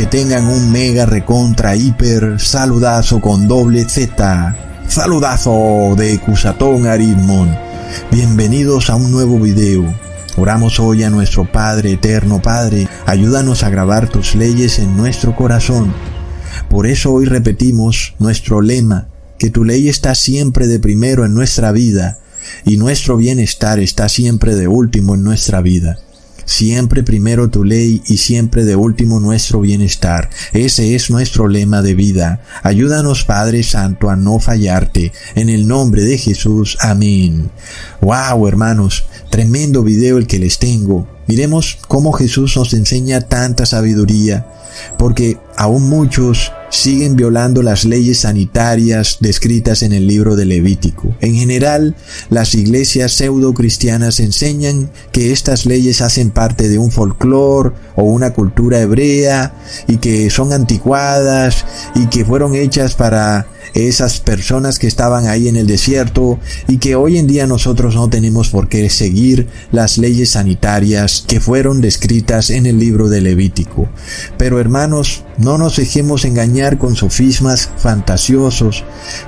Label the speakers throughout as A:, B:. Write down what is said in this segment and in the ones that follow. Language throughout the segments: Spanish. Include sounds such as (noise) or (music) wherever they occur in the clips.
A: que tengan un mega recontra hiper saludazo con doble Z. Saludazo de Cusatón Aritmon. Bienvenidos a un nuevo video. Oramos hoy a nuestro Padre eterno Padre, ayúdanos a grabar tus leyes en nuestro corazón. Por eso hoy repetimos nuestro lema, que tu ley está siempre de primero en nuestra vida y nuestro bienestar está siempre de último en nuestra vida. Siempre primero tu ley y siempre de último nuestro bienestar. Ese es nuestro lema de vida. Ayúdanos Padre Santo a no fallarte. En el nombre de Jesús. Amén. Wow, hermanos. Tremendo video el que les tengo. Miremos cómo Jesús nos enseña tanta sabiduría. Porque aún muchos siguen violando las leyes sanitarias descritas en el libro de Levítico. En general, las iglesias pseudo cristianas enseñan que estas leyes hacen parte de un folclore o una cultura hebrea y que son anticuadas y que fueron hechas para esas personas que estaban ahí en el desierto y que hoy en día nosotros no tenemos por qué seguir las leyes sanitarias que fueron descritas en el libro de Levítico. Pero hermanos, no nos dejemos engañar con sofismas fantasiosos,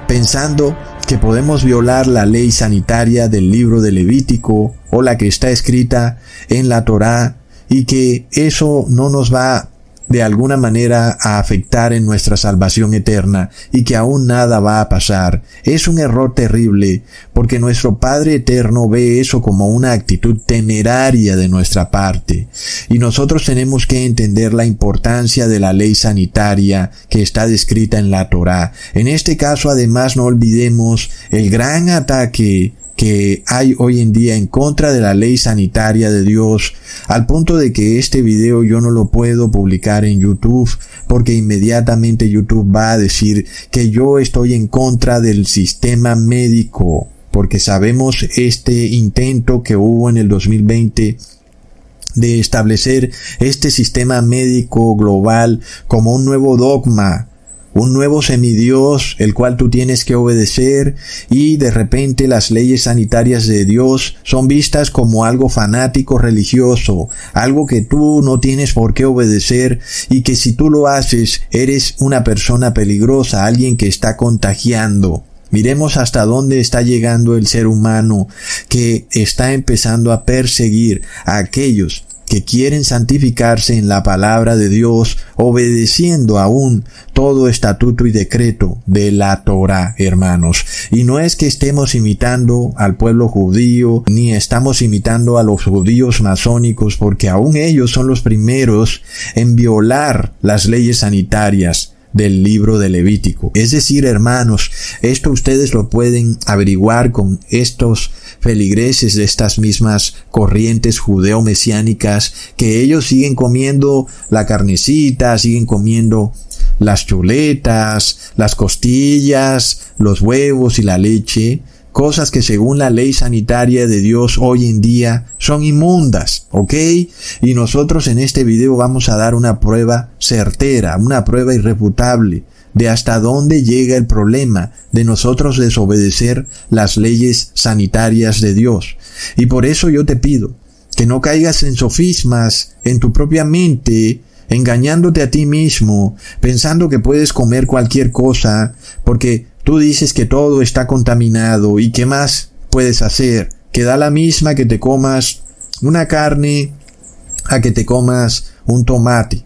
A: pensando que podemos violar la ley sanitaria del libro de Levítico o la que está escrita en la Torá y que eso no nos va de alguna manera a afectar en nuestra salvación eterna y que aún nada va a pasar. Es un error terrible porque nuestro Padre Eterno ve eso como una actitud temeraria de nuestra parte y nosotros tenemos que entender la importancia de la ley sanitaria que está descrita en la Torá. En este caso además no olvidemos el gran ataque que hay hoy en día en contra de la ley sanitaria de Dios, al punto de que este video yo no lo puedo publicar en YouTube porque inmediatamente YouTube va a decir que yo estoy en contra del sistema médico, porque sabemos este intento que hubo en el 2020 de establecer este sistema médico global como un nuevo dogma un nuevo semidios el cual tú tienes que obedecer y de repente las leyes sanitarias de Dios son vistas como algo fanático religioso, algo que tú no tienes por qué obedecer y que si tú lo haces eres una persona peligrosa, alguien que está contagiando. Miremos hasta dónde está llegando el ser humano que está empezando a perseguir a aquellos que quieren santificarse en la palabra de Dios, obedeciendo aún todo estatuto y decreto de la Torah, hermanos. Y no es que estemos imitando al pueblo judío, ni estamos imitando a los judíos masónicos, porque aún ellos son los primeros en violar las leyes sanitarias del libro de Levítico. Es decir, hermanos, esto ustedes lo pueden averiguar con estos feligreses de estas mismas corrientes judeo-mesiánicas que ellos siguen comiendo la carnecita, siguen comiendo las chuletas, las costillas, los huevos y la leche, cosas que según la ley sanitaria de Dios hoy en día son inmundas, ¿ok? Y nosotros en este video vamos a dar una prueba certera, una prueba irrefutable de hasta dónde llega el problema de nosotros desobedecer las leyes sanitarias de Dios. Y por eso yo te pido que no caigas en sofismas en tu propia mente, engañándote a ti mismo, pensando que puedes comer cualquier cosa, porque tú dices que todo está contaminado y qué más puedes hacer, que da la misma que te comas una carne a que te comas un tomate.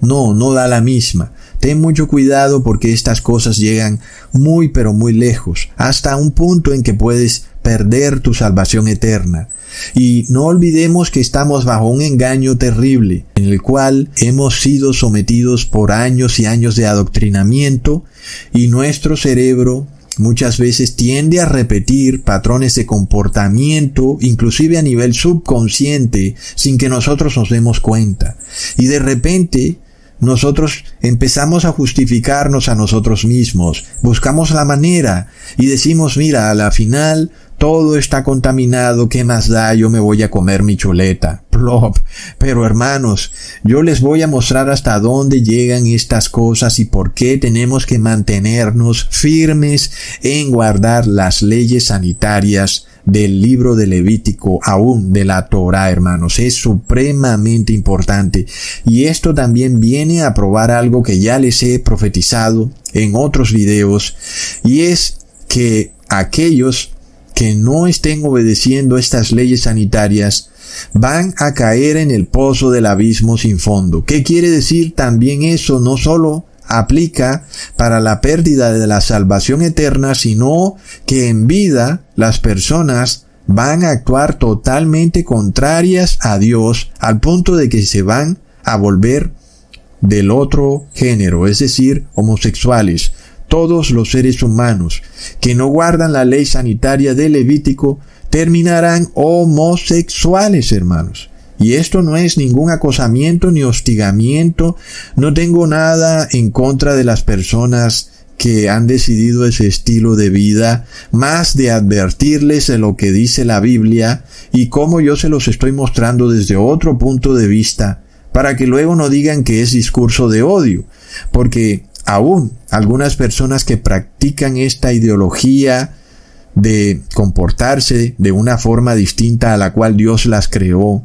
A: No, no da la misma. Ten mucho cuidado porque estas cosas llegan muy pero muy lejos, hasta un punto en que puedes perder tu salvación eterna. Y no olvidemos que estamos bajo un engaño terrible, en el cual hemos sido sometidos por años y años de adoctrinamiento y nuestro cerebro muchas veces tiende a repetir patrones de comportamiento, inclusive a nivel subconsciente, sin que nosotros nos demos cuenta. Y de repente nosotros empezamos a justificarnos a nosotros mismos, buscamos la manera y decimos, mira, a la final todo está contaminado, ¿qué más da? Yo me voy a comer mi chuleta. Plop. Pero hermanos, yo les voy a mostrar hasta dónde llegan estas cosas y por qué tenemos que mantenernos firmes en guardar las leyes sanitarias del libro de Levítico, aún de la Torah, hermanos. Es supremamente importante. Y esto también viene a probar algo que ya les he profetizado en otros videos, y es que aquellos que no estén obedeciendo estas leyes sanitarias van a caer en el pozo del abismo sin fondo. ¿Qué quiere decir también eso? No solo aplica para la pérdida de la salvación eterna, sino que en vida las personas van a actuar totalmente contrarias a Dios al punto de que se van a volver del otro género, es decir, homosexuales, todos los seres humanos que no guardan la ley sanitaria de Levítico terminarán homosexuales, hermanos. Y esto no es ningún acosamiento ni hostigamiento. No tengo nada en contra de las personas que han decidido ese estilo de vida, más de advertirles de lo que dice la Biblia y cómo yo se los estoy mostrando desde otro punto de vista, para que luego no digan que es discurso de odio, porque aún algunas personas que practican esta ideología de comportarse de una forma distinta a la cual Dios las creó,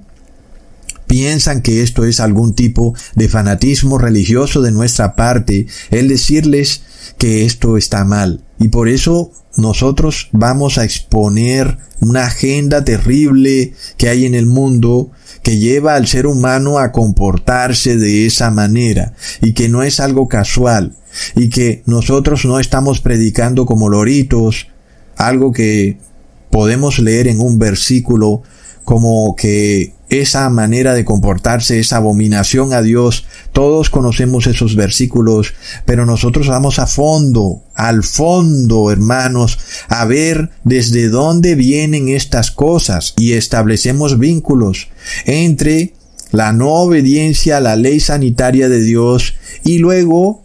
A: piensan que esto es algún tipo de fanatismo religioso de nuestra parte, el decirles que esto está mal. Y por eso nosotros vamos a exponer una agenda terrible que hay en el mundo que lleva al ser humano a comportarse de esa manera y que no es algo casual y que nosotros no estamos predicando como loritos, algo que podemos leer en un versículo como que esa manera de comportarse, esa abominación a Dios, todos conocemos esos versículos, pero nosotros vamos a fondo, al fondo, hermanos, a ver desde dónde vienen estas cosas y establecemos vínculos entre la no obediencia a la ley sanitaria de Dios y luego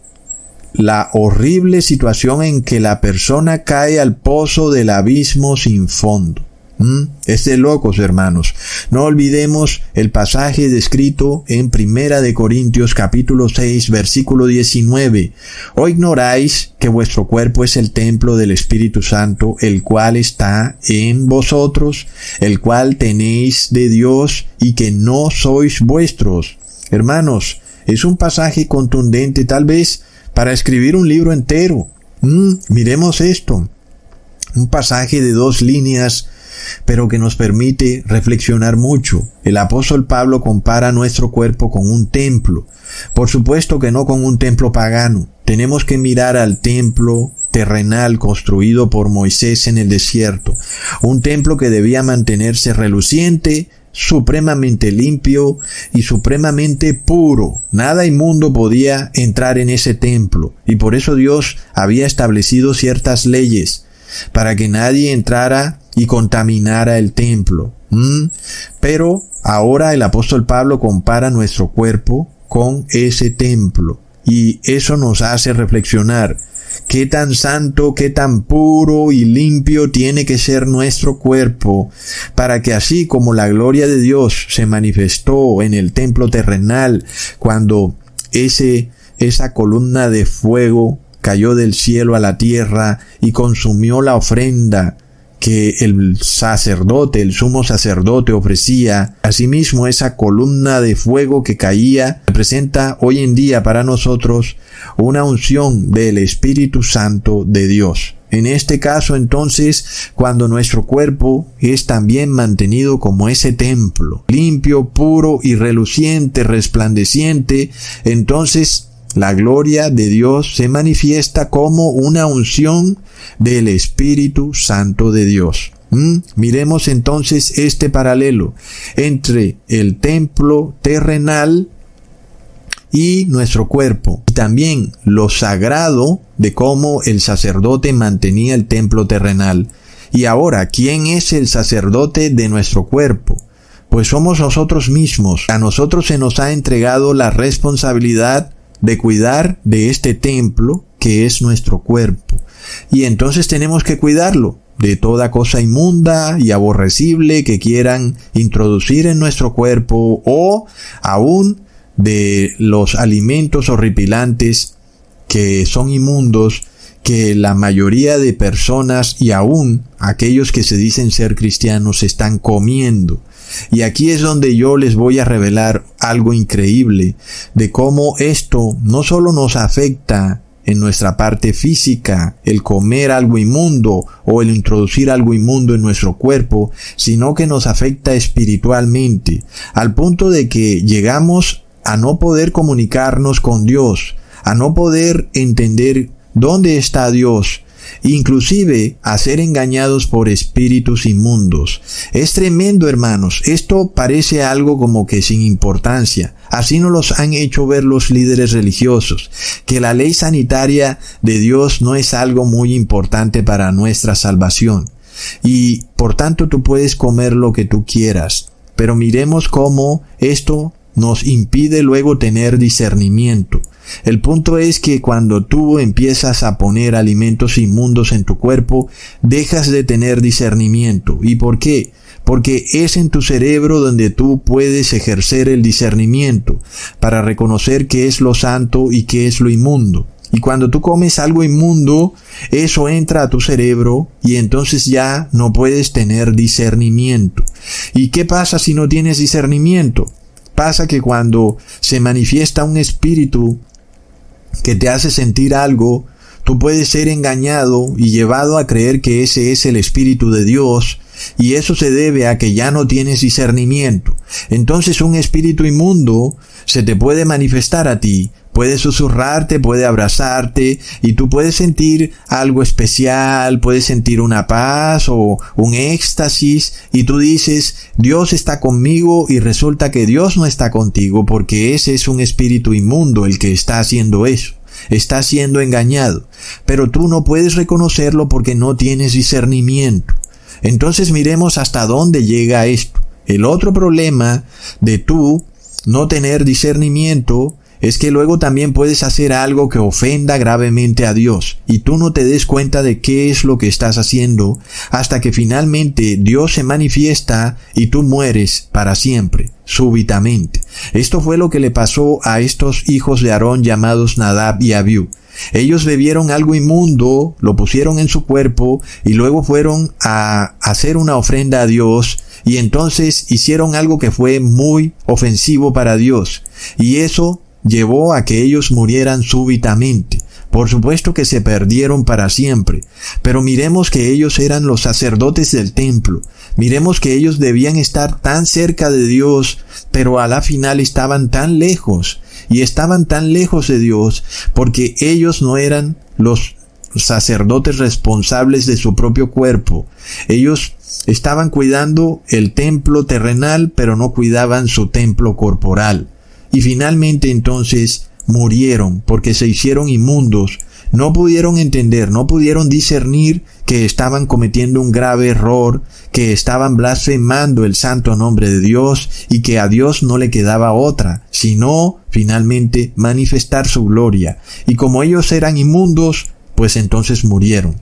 A: la horrible situación en que la persona cae al pozo del abismo sin fondo. ¿Mm? Es de locos, hermanos. No olvidemos el pasaje descrito en Primera de Corintios capítulo 6 versículo 19. ¿O ignoráis que vuestro cuerpo es el templo del Espíritu Santo, el cual está en vosotros, el cual tenéis de Dios y que no sois vuestros? Hermanos, es un pasaje contundente tal vez para escribir un libro entero. ¿Mm? miremos esto. Un pasaje de dos líneas pero que nos permite reflexionar mucho. El apóstol Pablo compara nuestro cuerpo con un templo. Por supuesto que no con un templo pagano. Tenemos que mirar al templo terrenal construido por Moisés en el desierto, un templo que debía mantenerse reluciente, supremamente limpio y supremamente puro. Nada inmundo podía entrar en ese templo, y por eso Dios había establecido ciertas leyes para que nadie entrara y contaminara el templo. Pero ahora el apóstol Pablo compara nuestro cuerpo con ese templo y eso nos hace reflexionar qué tan santo, qué tan puro y limpio tiene que ser nuestro cuerpo, para que así como la gloria de Dios se manifestó en el templo terrenal, cuando ese, esa columna de fuego cayó del cielo a la tierra y consumió la ofrenda que el sacerdote, el sumo sacerdote ofrecía. Asimismo, esa columna de fuego que caía representa hoy en día para nosotros una unción del Espíritu Santo de Dios. En este caso, entonces, cuando nuestro cuerpo es también mantenido como ese templo, limpio, puro y reluciente, resplandeciente, entonces la gloria de Dios se manifiesta como una unción del Espíritu Santo de Dios. ¿Mm? Miremos entonces este paralelo entre el templo terrenal y nuestro cuerpo. Y también lo sagrado de cómo el sacerdote mantenía el templo terrenal. Y ahora, ¿quién es el sacerdote de nuestro cuerpo? Pues somos nosotros mismos. A nosotros se nos ha entregado la responsabilidad de cuidar de este templo que es nuestro cuerpo. Y entonces tenemos que cuidarlo. de toda cosa inmunda y aborrecible que quieran introducir en nuestro cuerpo o aún de los alimentos horripilantes que son inmundos que la mayoría de personas y aún aquellos que se dicen ser cristianos están comiendo. Y aquí es donde yo les voy a revelar algo increíble de cómo esto no solo nos afecta en nuestra parte física, el comer algo inmundo o el introducir algo inmundo en nuestro cuerpo, sino que nos afecta espiritualmente, al punto de que llegamos a no poder comunicarnos con Dios, a no poder entender dónde está Dios, inclusive a ser engañados por espíritus inmundos. Es tremendo, hermanos. Esto parece algo como que sin importancia. Así nos los han hecho ver los líderes religiosos, que la ley sanitaria de Dios no es algo muy importante para nuestra salvación. Y por tanto tú puedes comer lo que tú quieras. Pero miremos cómo esto nos impide luego tener discernimiento. El punto es que cuando tú empiezas a poner alimentos inmundos en tu cuerpo, dejas de tener discernimiento. ¿Y por qué? Porque es en tu cerebro donde tú puedes ejercer el discernimiento para reconocer qué es lo santo y qué es lo inmundo. Y cuando tú comes algo inmundo, eso entra a tu cerebro y entonces ya no puedes tener discernimiento. ¿Y qué pasa si no tienes discernimiento? Pasa que cuando se manifiesta un espíritu que te hace sentir algo, tú puedes ser engañado y llevado a creer que ese es el Espíritu de Dios, y eso se debe a que ya no tienes discernimiento. Entonces un espíritu inmundo se te puede manifestar a ti, puede susurrarte, puede abrazarte y tú puedes sentir algo especial, puedes sentir una paz o un éxtasis y tú dices, Dios está conmigo y resulta que Dios no está contigo porque ese es un espíritu inmundo el que está haciendo eso. Está siendo engañado, pero tú no puedes reconocerlo porque no tienes discernimiento. Entonces miremos hasta dónde llega esto. El otro problema de tú no tener discernimiento es que luego también puedes hacer algo que ofenda gravemente a Dios y tú no te des cuenta de qué es lo que estás haciendo hasta que finalmente Dios se manifiesta y tú mueres para siempre, súbitamente. Esto fue lo que le pasó a estos hijos de Aarón llamados Nadab y Abiú. Ellos bebieron algo inmundo, lo pusieron en su cuerpo y luego fueron a hacer una ofrenda a Dios y entonces hicieron algo que fue muy ofensivo para Dios. Y eso llevó a que ellos murieran súbitamente. Por supuesto que se perdieron para siempre, pero miremos que ellos eran los sacerdotes del templo, miremos que ellos debían estar tan cerca de Dios, pero a la final estaban tan lejos, y estaban tan lejos de Dios porque ellos no eran los sacerdotes responsables de su propio cuerpo. Ellos estaban cuidando el templo terrenal, pero no cuidaban su templo corporal. Y finalmente entonces murieron porque se hicieron inmundos, no pudieron entender, no pudieron discernir que estaban cometiendo un grave error, que estaban blasfemando el santo nombre de Dios y que a Dios no le quedaba otra, sino finalmente manifestar su gloria. Y como ellos eran inmundos, pues entonces murieron.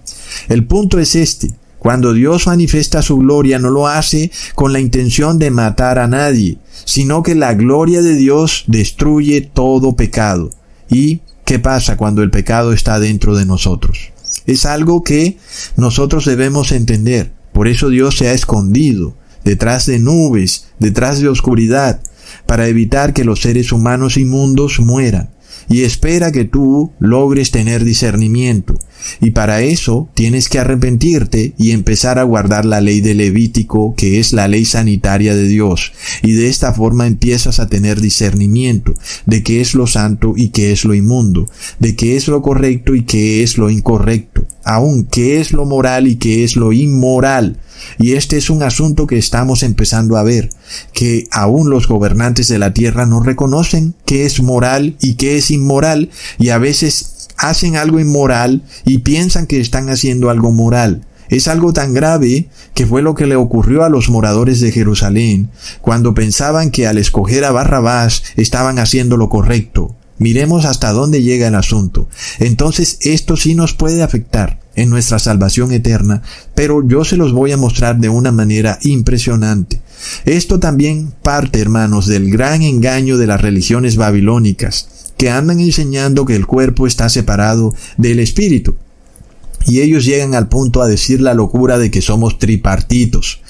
A: El punto es este. Cuando Dios manifiesta su gloria no lo hace con la intención de matar a nadie, sino que la gloria de Dios destruye todo pecado. ¿Y qué pasa cuando el pecado está dentro de nosotros? Es algo que nosotros debemos entender. Por eso Dios se ha escondido detrás de nubes, detrás de oscuridad, para evitar que los seres humanos inmundos mueran y espera que tú logres tener discernimiento. Y para eso tienes que arrepentirte y empezar a guardar la ley de Levítico, que es la ley sanitaria de Dios. Y de esta forma empiezas a tener discernimiento de qué es lo santo y qué es lo inmundo, de qué es lo correcto y qué es lo incorrecto, aun qué es lo moral y qué es lo inmoral. Y este es un asunto que estamos empezando a ver, que aún los gobernantes de la tierra no reconocen qué es moral y qué es inmoral, y a veces hacen algo inmoral y piensan que están haciendo algo moral. Es algo tan grave que fue lo que le ocurrió a los moradores de Jerusalén cuando pensaban que al escoger a Barrabás estaban haciendo lo correcto. Miremos hasta dónde llega el asunto. Entonces esto sí nos puede afectar en nuestra salvación eterna, pero yo se los voy a mostrar de una manera impresionante. Esto también parte, hermanos, del gran engaño de las religiones babilónicas, que andan enseñando que el cuerpo está separado del espíritu. Y ellos llegan al punto a decir la locura de que somos tripartitos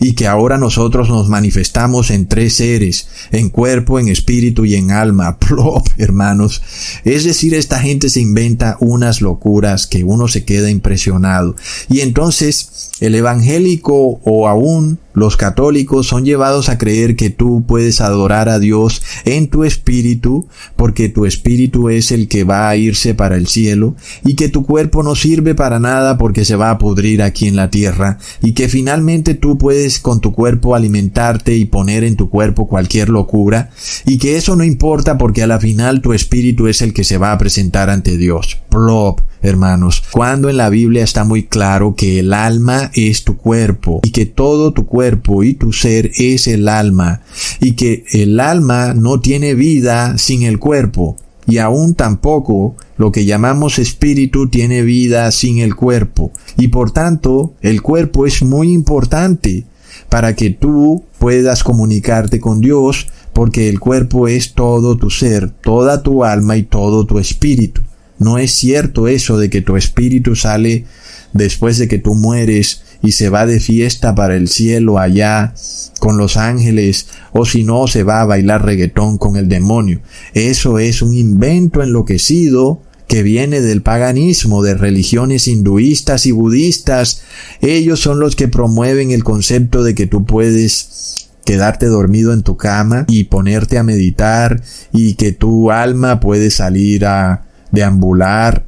A: y que ahora nosotros nos manifestamos en tres seres, en cuerpo, en espíritu y en alma. (laughs) Plop, hermanos. Es decir, esta gente se inventa unas locuras que uno se queda impresionado. Y entonces el evangélico o aún los católicos son llevados a creer que tú puedes adorar a Dios en tu espíritu, porque tu espíritu es el que va a irse para el cielo, y que tu cuerpo no sirve para nada porque se va a pudrir aquí en la tierra, y que finalmente tú puedes con tu cuerpo alimentarte y poner en tu cuerpo cualquier locura, y que eso no importa porque a la final tu espíritu es el que se va a presentar ante Dios. Plop, hermanos, cuando en la Biblia está muy claro que el alma es tu cuerpo y que todo tu cuerpo y tu ser es el alma y que el alma no tiene vida sin el cuerpo y aún tampoco lo que llamamos espíritu tiene vida sin el cuerpo y por tanto el cuerpo es muy importante para que tú puedas comunicarte con Dios porque el cuerpo es todo tu ser, toda tu alma y todo tu espíritu. No es cierto eso de que tu espíritu sale después de que tú mueres y se va de fiesta para el cielo allá con los ángeles o si no se va a bailar reggaetón con el demonio. Eso es un invento enloquecido que viene del paganismo, de religiones hinduistas y budistas. Ellos son los que promueven el concepto de que tú puedes quedarte dormido en tu cama y ponerte a meditar y que tu alma puede salir a deambular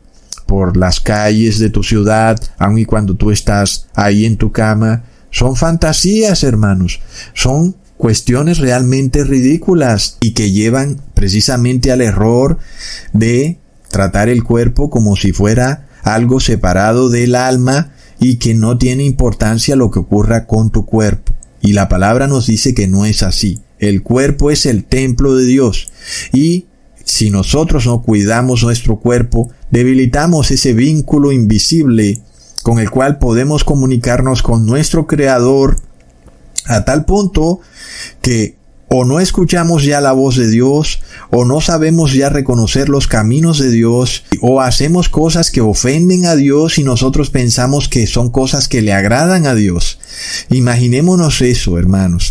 A: por las calles de tu ciudad, aun y cuando tú estás ahí en tu cama, son fantasías, hermanos, son cuestiones realmente ridículas y que llevan precisamente al error de tratar el cuerpo como si fuera algo separado del alma y que no tiene importancia lo que ocurra con tu cuerpo. Y la palabra nos dice que no es así. El cuerpo es el templo de Dios y si nosotros no cuidamos nuestro cuerpo, debilitamos ese vínculo invisible con el cual podemos comunicarnos con nuestro Creador a tal punto que o no escuchamos ya la voz de Dios, o no sabemos ya reconocer los caminos de Dios, o hacemos cosas que ofenden a Dios y nosotros pensamos que son cosas que le agradan a Dios. Imaginémonos eso, hermanos.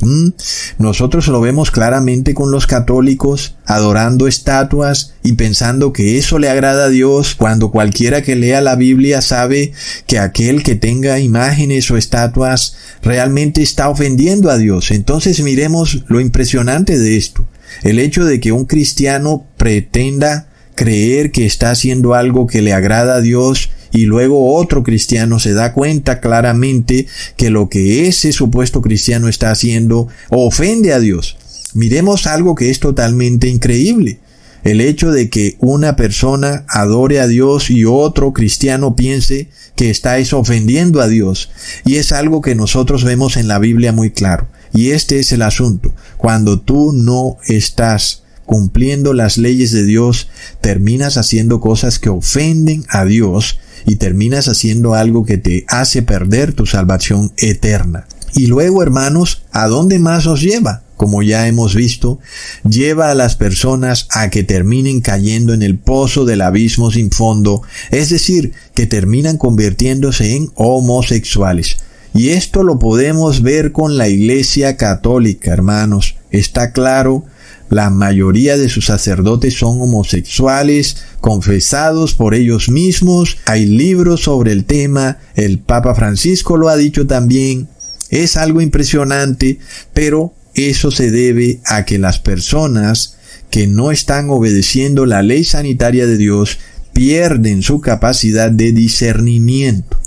A: Nosotros lo vemos claramente con los católicos, adorando estatuas y pensando que eso le agrada a Dios, cuando cualquiera que lea la Biblia sabe que aquel que tenga imágenes o estatuas realmente está ofendiendo a Dios. Entonces miremos lo impresionante de esto. El hecho de que un cristiano pretenda creer que está haciendo algo que le agrada a Dios y luego otro cristiano se da cuenta claramente que lo que ese supuesto cristiano está haciendo ofende a Dios. Miremos algo que es totalmente increíble. El hecho de que una persona adore a Dios y otro cristiano piense que estáis ofendiendo a Dios. Y es algo que nosotros vemos en la Biblia muy claro. Y este es el asunto. Cuando tú no estás cumpliendo las leyes de Dios, terminas haciendo cosas que ofenden a Dios y terminas haciendo algo que te hace perder tu salvación eterna. Y luego, hermanos, ¿a dónde más os lleva? Como ya hemos visto, lleva a las personas a que terminen cayendo en el pozo del abismo sin fondo, es decir, que terminan convirtiéndose en homosexuales. Y esto lo podemos ver con la Iglesia Católica, hermanos. Está claro la mayoría de sus sacerdotes son homosexuales, confesados por ellos mismos. Hay libros sobre el tema. El Papa Francisco lo ha dicho también. Es algo impresionante, pero eso se debe a que las personas que no están obedeciendo la ley sanitaria de Dios pierden su capacidad de discernimiento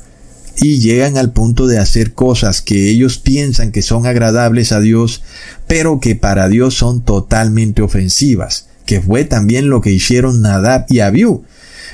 A: y llegan al punto de hacer cosas que ellos piensan que son agradables a Dios, pero que para Dios son totalmente ofensivas, que fue también lo que hicieron Nadab y Abiú.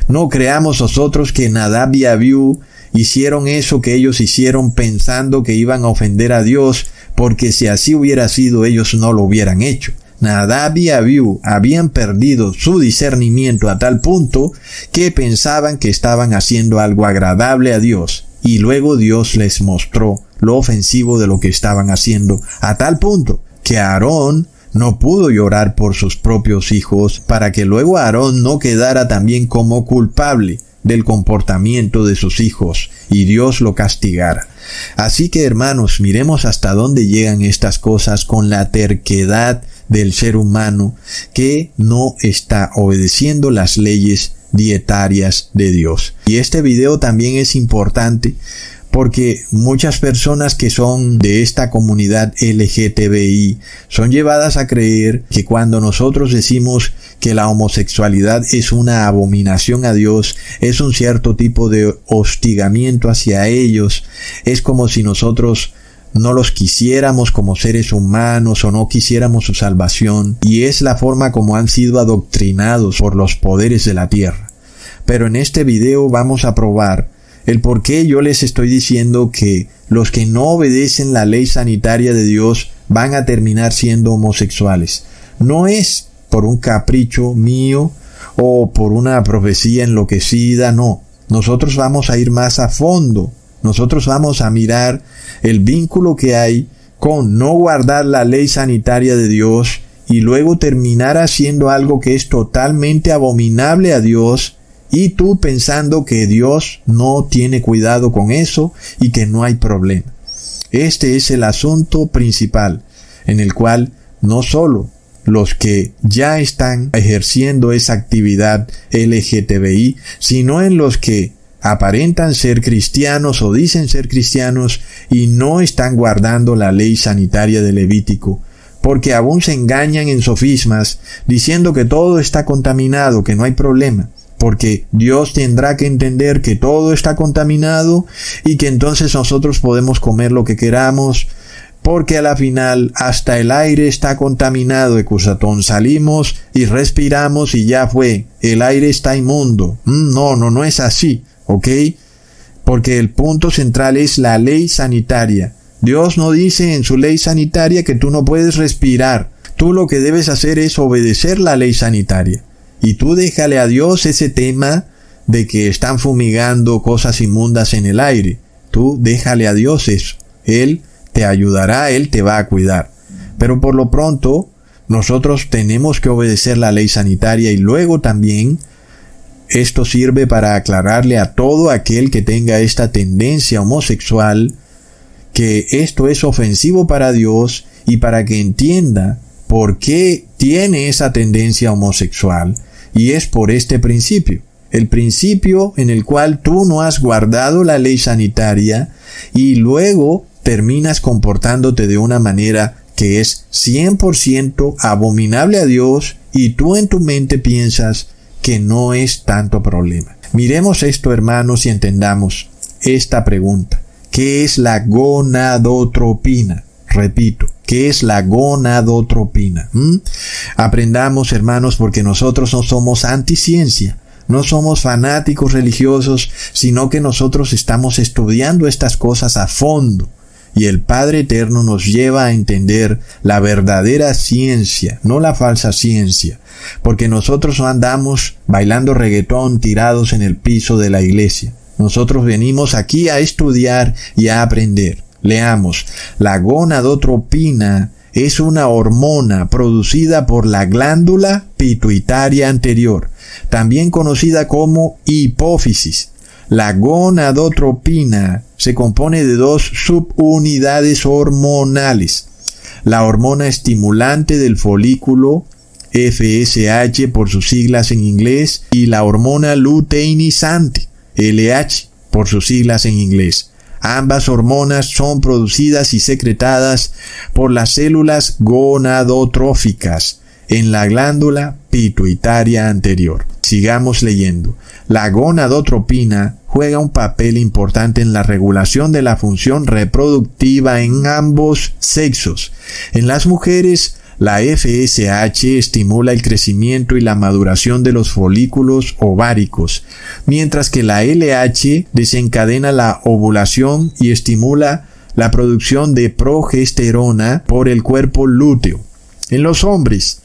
A: No creamos nosotros que Nadab y Abiú hicieron eso que ellos hicieron pensando que iban a ofender a Dios, porque si así hubiera sido ellos no lo hubieran hecho. Nadab y habían perdido su discernimiento a tal punto que pensaban que estaban haciendo algo agradable a Dios, y luego Dios les mostró lo ofensivo de lo que estaban haciendo, a tal punto que Aarón no pudo llorar por sus propios hijos para que luego Aarón no quedara también como culpable del comportamiento de sus hijos y Dios lo castigara. Así que hermanos, miremos hasta dónde llegan estas cosas con la terquedad del ser humano que no está obedeciendo las leyes dietarias de Dios. Y este video también es importante porque muchas personas que son de esta comunidad LGTBI son llevadas a creer que cuando nosotros decimos que la homosexualidad es una abominación a Dios, es un cierto tipo de hostigamiento hacia ellos, es como si nosotros no los quisiéramos como seres humanos o no quisiéramos su salvación, y es la forma como han sido adoctrinados por los poderes de la tierra. Pero en este video vamos a probar el por qué yo les estoy diciendo que los que no obedecen la ley sanitaria de Dios van a terminar siendo homosexuales. No es por un capricho mío o por una profecía enloquecida, no. Nosotros vamos a ir más a fondo. Nosotros vamos a mirar el vínculo que hay con no guardar la ley sanitaria de Dios y luego terminar haciendo algo que es totalmente abominable a Dios y tú pensando que Dios no tiene cuidado con eso y que no hay problema. Este es el asunto principal en el cual no solo los que ya están ejerciendo esa actividad LGTBI, sino en los que aparentan ser cristianos o dicen ser cristianos y no están guardando la ley sanitaria de Levítico, porque aún se engañan en sofismas diciendo que todo está contaminado, que no hay problema porque Dios tendrá que entender que todo está contaminado y que entonces nosotros podemos comer lo que queramos, porque a la final hasta el aire está contaminado, Ecusatón. Salimos y respiramos y ya fue, el aire está inmundo. Mm, no, no, no es así, ¿ok? Porque el punto central es la ley sanitaria. Dios no dice en su ley sanitaria que tú no puedes respirar. Tú lo que debes hacer es obedecer la ley sanitaria. Y tú déjale a Dios ese tema de que están fumigando cosas inmundas en el aire. Tú déjale a Dios eso. Él te ayudará, Él te va a cuidar. Pero por lo pronto, nosotros tenemos que obedecer la ley sanitaria y luego también esto sirve para aclararle a todo aquel que tenga esta tendencia homosexual que esto es ofensivo para Dios y para que entienda por qué tiene esa tendencia homosexual y es por este principio, el principio en el cual tú no has guardado la ley sanitaria y luego terminas comportándote de una manera que es 100% abominable a Dios y tú en tu mente piensas que no es tanto problema. Miremos esto hermanos y entendamos esta pregunta. ¿Qué es la gonadotropina? Repito, ¿qué es la gonadotropina? ¿Mm? Aprendamos, hermanos, porque nosotros no somos anticiencia. No somos fanáticos religiosos, sino que nosotros estamos estudiando estas cosas a fondo. Y el Padre Eterno nos lleva a entender la verdadera ciencia, no la falsa ciencia, porque nosotros no andamos bailando reggaetón tirados en el piso de la iglesia. Nosotros venimos aquí a estudiar y a aprender. Leamos, la gonadotropina es una hormona producida por la glándula pituitaria anterior, también conocida como hipófisis. La gonadotropina se compone de dos subunidades hormonales. La hormona estimulante del folículo FSH por sus siglas en inglés y la hormona luteinizante LH por sus siglas en inglés. Ambas hormonas son producidas y secretadas por las células gonadotróficas en la glándula pituitaria anterior. Sigamos leyendo. La gonadotropina juega un papel importante en la regulación de la función reproductiva en ambos sexos. En las mujeres, la FSH estimula el crecimiento y la maduración de los folículos ováricos, mientras que la LH desencadena la ovulación y estimula la producción de progesterona por el cuerpo lúteo. En los hombres,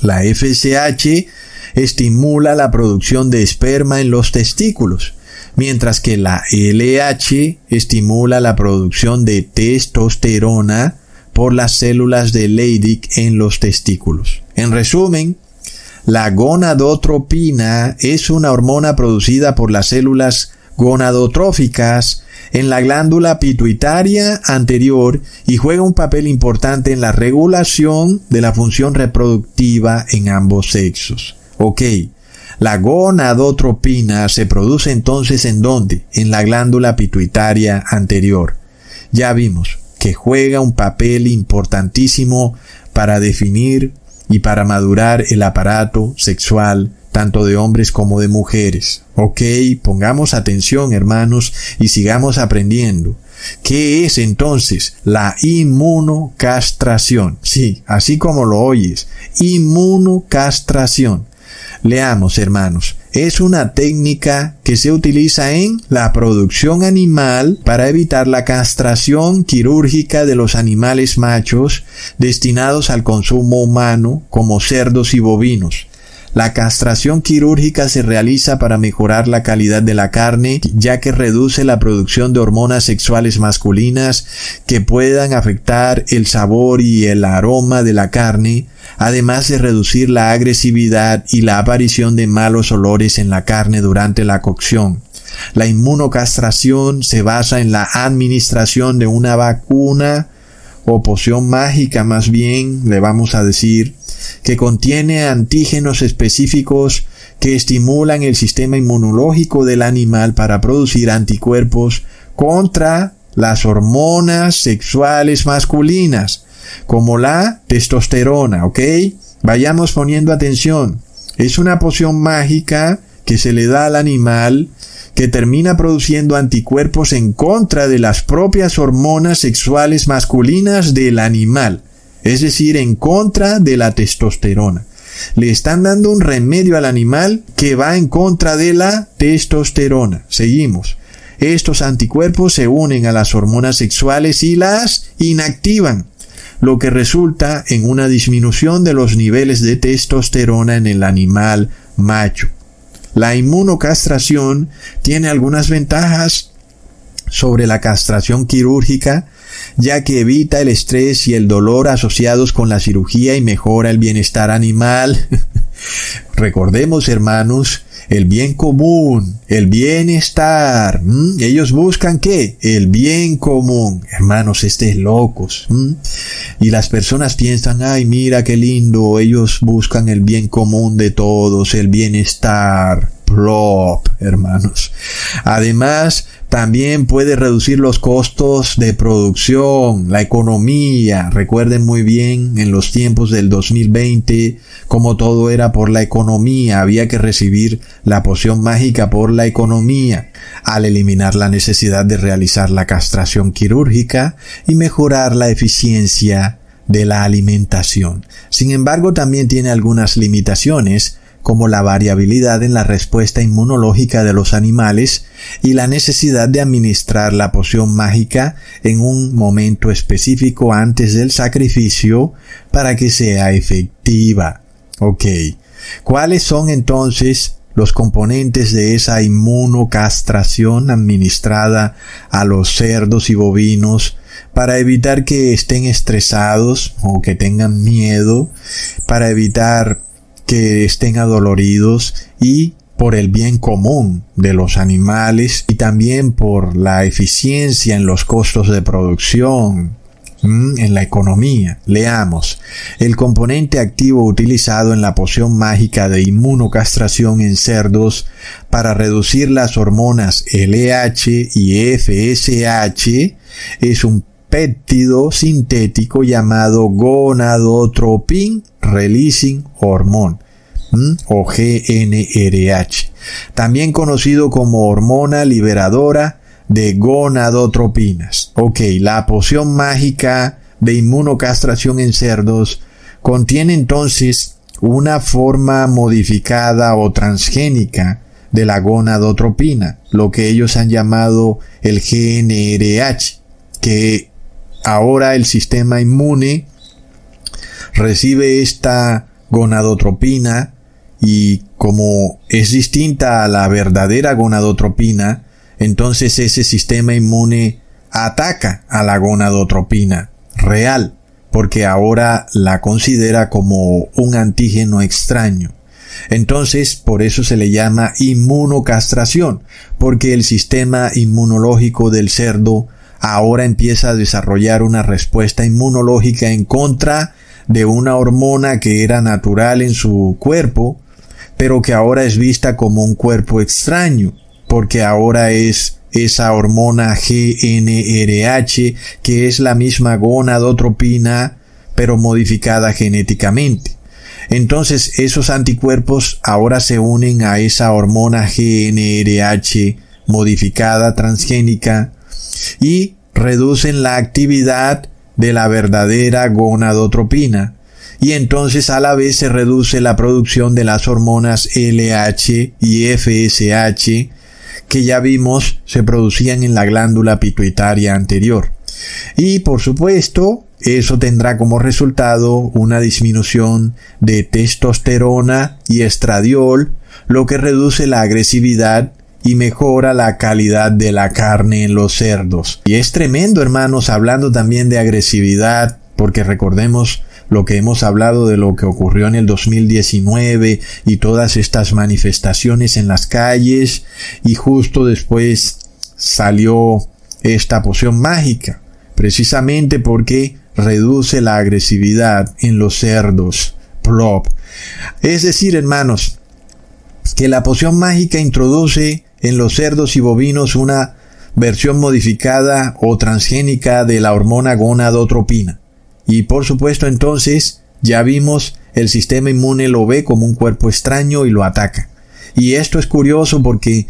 A: la FSH estimula la producción de esperma en los testículos, mientras que la LH estimula la producción de testosterona por las células de Leydig en los testículos. En resumen, la gonadotropina es una hormona producida por las células gonadotróficas en la glándula pituitaria anterior y juega un papel importante en la regulación de la función reproductiva en ambos sexos. Ok, la gonadotropina se produce entonces en dónde? En la glándula pituitaria anterior. Ya vimos que juega un papel importantísimo para definir y para madurar el aparato sexual tanto de hombres como de mujeres. Ok, pongamos atención hermanos y sigamos aprendiendo. ¿Qué es entonces la inmunocastración? Sí, así como lo oyes, inmunocastración. Leamos, hermanos. Es una técnica que se utiliza en la producción animal para evitar la castración quirúrgica de los animales machos destinados al consumo humano como cerdos y bovinos. La castración quirúrgica se realiza para mejorar la calidad de la carne, ya que reduce la producción de hormonas sexuales masculinas que puedan afectar el sabor y el aroma de la carne, además de reducir la agresividad y la aparición de malos olores en la carne durante la cocción. La inmunocastración se basa en la administración de una vacuna o poción mágica más bien, le vamos a decir, que contiene antígenos específicos que estimulan el sistema inmunológico del animal para producir anticuerpos contra las hormonas sexuales masculinas, como la testosterona, ¿ok? Vayamos poniendo atención. Es una poción mágica que se le da al animal que termina produciendo anticuerpos en contra de las propias hormonas sexuales masculinas del animal es decir, en contra de la testosterona. Le están dando un remedio al animal que va en contra de la testosterona. Seguimos. Estos anticuerpos se unen a las hormonas sexuales y las inactivan, lo que resulta en una disminución de los niveles de testosterona en el animal macho. La inmunocastración tiene algunas ventajas sobre la castración quirúrgica ya que evita el estrés y el dolor asociados con la cirugía y mejora el bienestar animal. (laughs) Recordemos, hermanos, el bien común, el bienestar. Ellos buscan qué? El bien común. Hermanos, estés locos. Y las personas piensan, ay, mira qué lindo, ellos buscan el bien común de todos, el bienestar. Plop, hermanos. Además, también puede reducir los costos de producción, la economía. Recuerden muy bien en los tiempos del 2020 como todo era por la economía. Había que recibir la poción mágica por la economía. Al eliminar la necesidad de realizar la castración quirúrgica y mejorar la eficiencia de la alimentación. Sin embargo, también tiene algunas limitaciones como la variabilidad en la respuesta inmunológica de los animales y la necesidad de administrar la poción mágica en un momento específico antes del sacrificio para que sea efectiva. Ok. ¿Cuáles son entonces los componentes de esa inmunocastración administrada a los cerdos y bovinos para evitar que estén estresados o que tengan miedo, para evitar que estén adoloridos y por el bien común de los animales y también por la eficiencia en los costos de producción, en la economía. Leamos. El componente activo utilizado en la poción mágica de inmunocastración en cerdos para reducir las hormonas LH y FSH es un péptido sintético llamado gonadotropin releasing hormone o GNRH, también conocido como hormona liberadora de gonadotropinas. Ok, la poción mágica de inmunocastración en cerdos contiene entonces una forma modificada o transgénica de la gonadotropina, lo que ellos han llamado el GNRH, que ahora el sistema inmune recibe esta gonadotropina y como es distinta a la verdadera gonadotropina, entonces ese sistema inmune ataca a la gonadotropina real, porque ahora la considera como un antígeno extraño. Entonces, por eso se le llama inmunocastración, porque el sistema inmunológico del cerdo ahora empieza a desarrollar una respuesta inmunológica en contra de una hormona que era natural en su cuerpo, pero que ahora es vista como un cuerpo extraño, porque ahora es esa hormona GNRH, que es la misma gonadotropina, pero modificada genéticamente. Entonces esos anticuerpos ahora se unen a esa hormona GNRH modificada transgénica y reducen la actividad de la verdadera gonadotropina y entonces a la vez se reduce la producción de las hormonas LH y FSH que ya vimos se producían en la glándula pituitaria anterior. Y por supuesto, eso tendrá como resultado una disminución de testosterona y estradiol, lo que reduce la agresividad y mejora la calidad de la carne en los cerdos. Y es tremendo, hermanos, hablando también de agresividad, porque recordemos lo que hemos hablado de lo que ocurrió en el 2019 y todas estas manifestaciones en las calles y justo después salió esta poción mágica, precisamente porque reduce la agresividad en los cerdos. Plop. Es decir, hermanos, que la poción mágica introduce en los cerdos y bovinos una versión modificada o transgénica de la hormona gonadotropina. Y por supuesto entonces ya vimos el sistema inmune lo ve como un cuerpo extraño y lo ataca. Y esto es curioso porque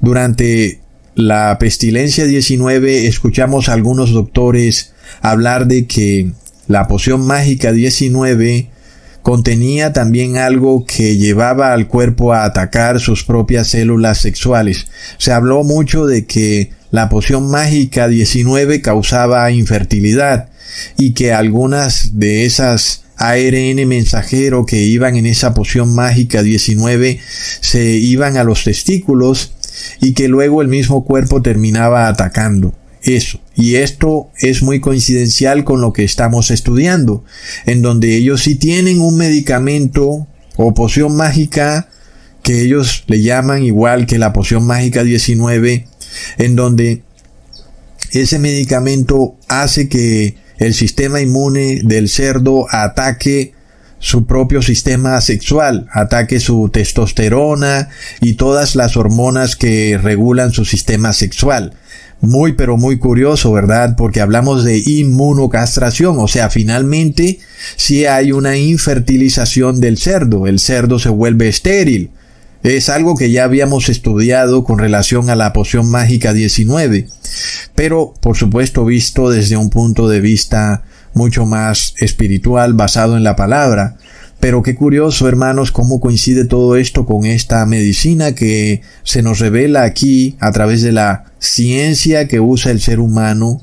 A: durante la pestilencia 19 escuchamos a algunos doctores hablar de que la poción mágica 19 contenía también algo que llevaba al cuerpo a atacar sus propias células sexuales. Se habló mucho de que la poción mágica 19 causaba infertilidad y que algunas de esas ARN mensajero que iban en esa poción mágica 19 se iban a los testículos y que luego el mismo cuerpo terminaba atacando eso. Y esto es muy coincidencial con lo que estamos estudiando, en donde ellos sí tienen un medicamento o poción mágica que ellos le llaman igual que la poción mágica 19, en donde ese medicamento hace que el sistema inmune del cerdo ataque su propio sistema sexual, ataque su testosterona y todas las hormonas que regulan su sistema sexual. Muy pero muy curioso, ¿verdad? Porque hablamos de inmunocastración, o sea, finalmente si hay una infertilización del cerdo, el cerdo se vuelve estéril. Es algo que ya habíamos estudiado con relación a la poción mágica 19, pero por supuesto visto desde un punto de vista mucho más espiritual basado en la palabra. Pero qué curioso, hermanos, cómo coincide todo esto con esta medicina que se nos revela aquí a través de la ciencia que usa el ser humano,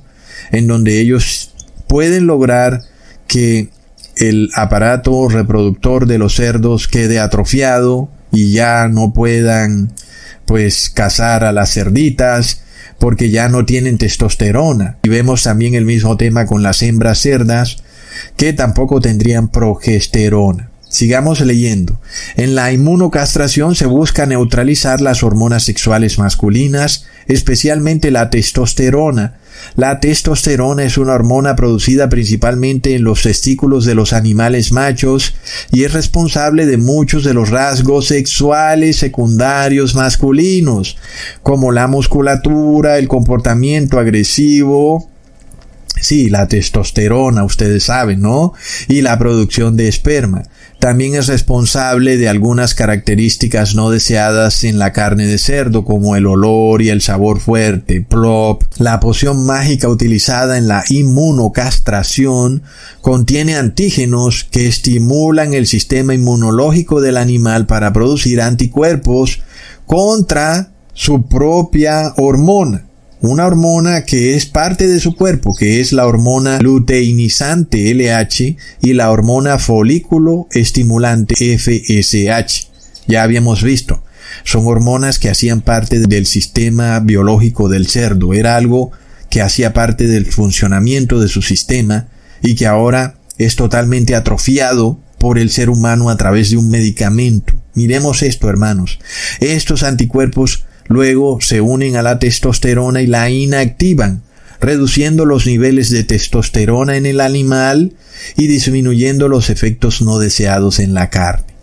A: en donde ellos pueden lograr que el aparato reproductor de los cerdos quede atrofiado y ya no puedan pues cazar a las cerditas porque ya no tienen testosterona. Y vemos también el mismo tema con las hembras cerdas que tampoco tendrían progesterona. Sigamos leyendo. En la inmunocastración se busca neutralizar las hormonas sexuales masculinas, especialmente la testosterona. La testosterona es una hormona producida principalmente en los testículos de los animales machos y es responsable de muchos de los rasgos sexuales secundarios masculinos, como la musculatura, el comportamiento agresivo, Sí, la testosterona, ustedes saben, ¿no? Y la producción de esperma. También es responsable de algunas características no deseadas en la carne de cerdo como el olor y el sabor fuerte, plop. La poción mágica utilizada en la inmunocastración contiene antígenos que estimulan el sistema inmunológico del animal para producir anticuerpos contra su propia hormona una hormona que es parte de su cuerpo, que es la hormona luteinizante LH y la hormona folículo estimulante FSH. Ya habíamos visto. Son hormonas que hacían parte del sistema biológico del cerdo. Era algo que hacía parte del funcionamiento de su sistema y que ahora es totalmente atrofiado por el ser humano a través de un medicamento. Miremos esto, hermanos. Estos anticuerpos luego se unen a la testosterona y la inactivan, reduciendo los niveles de testosterona en el animal y disminuyendo los efectos no deseados en la carne.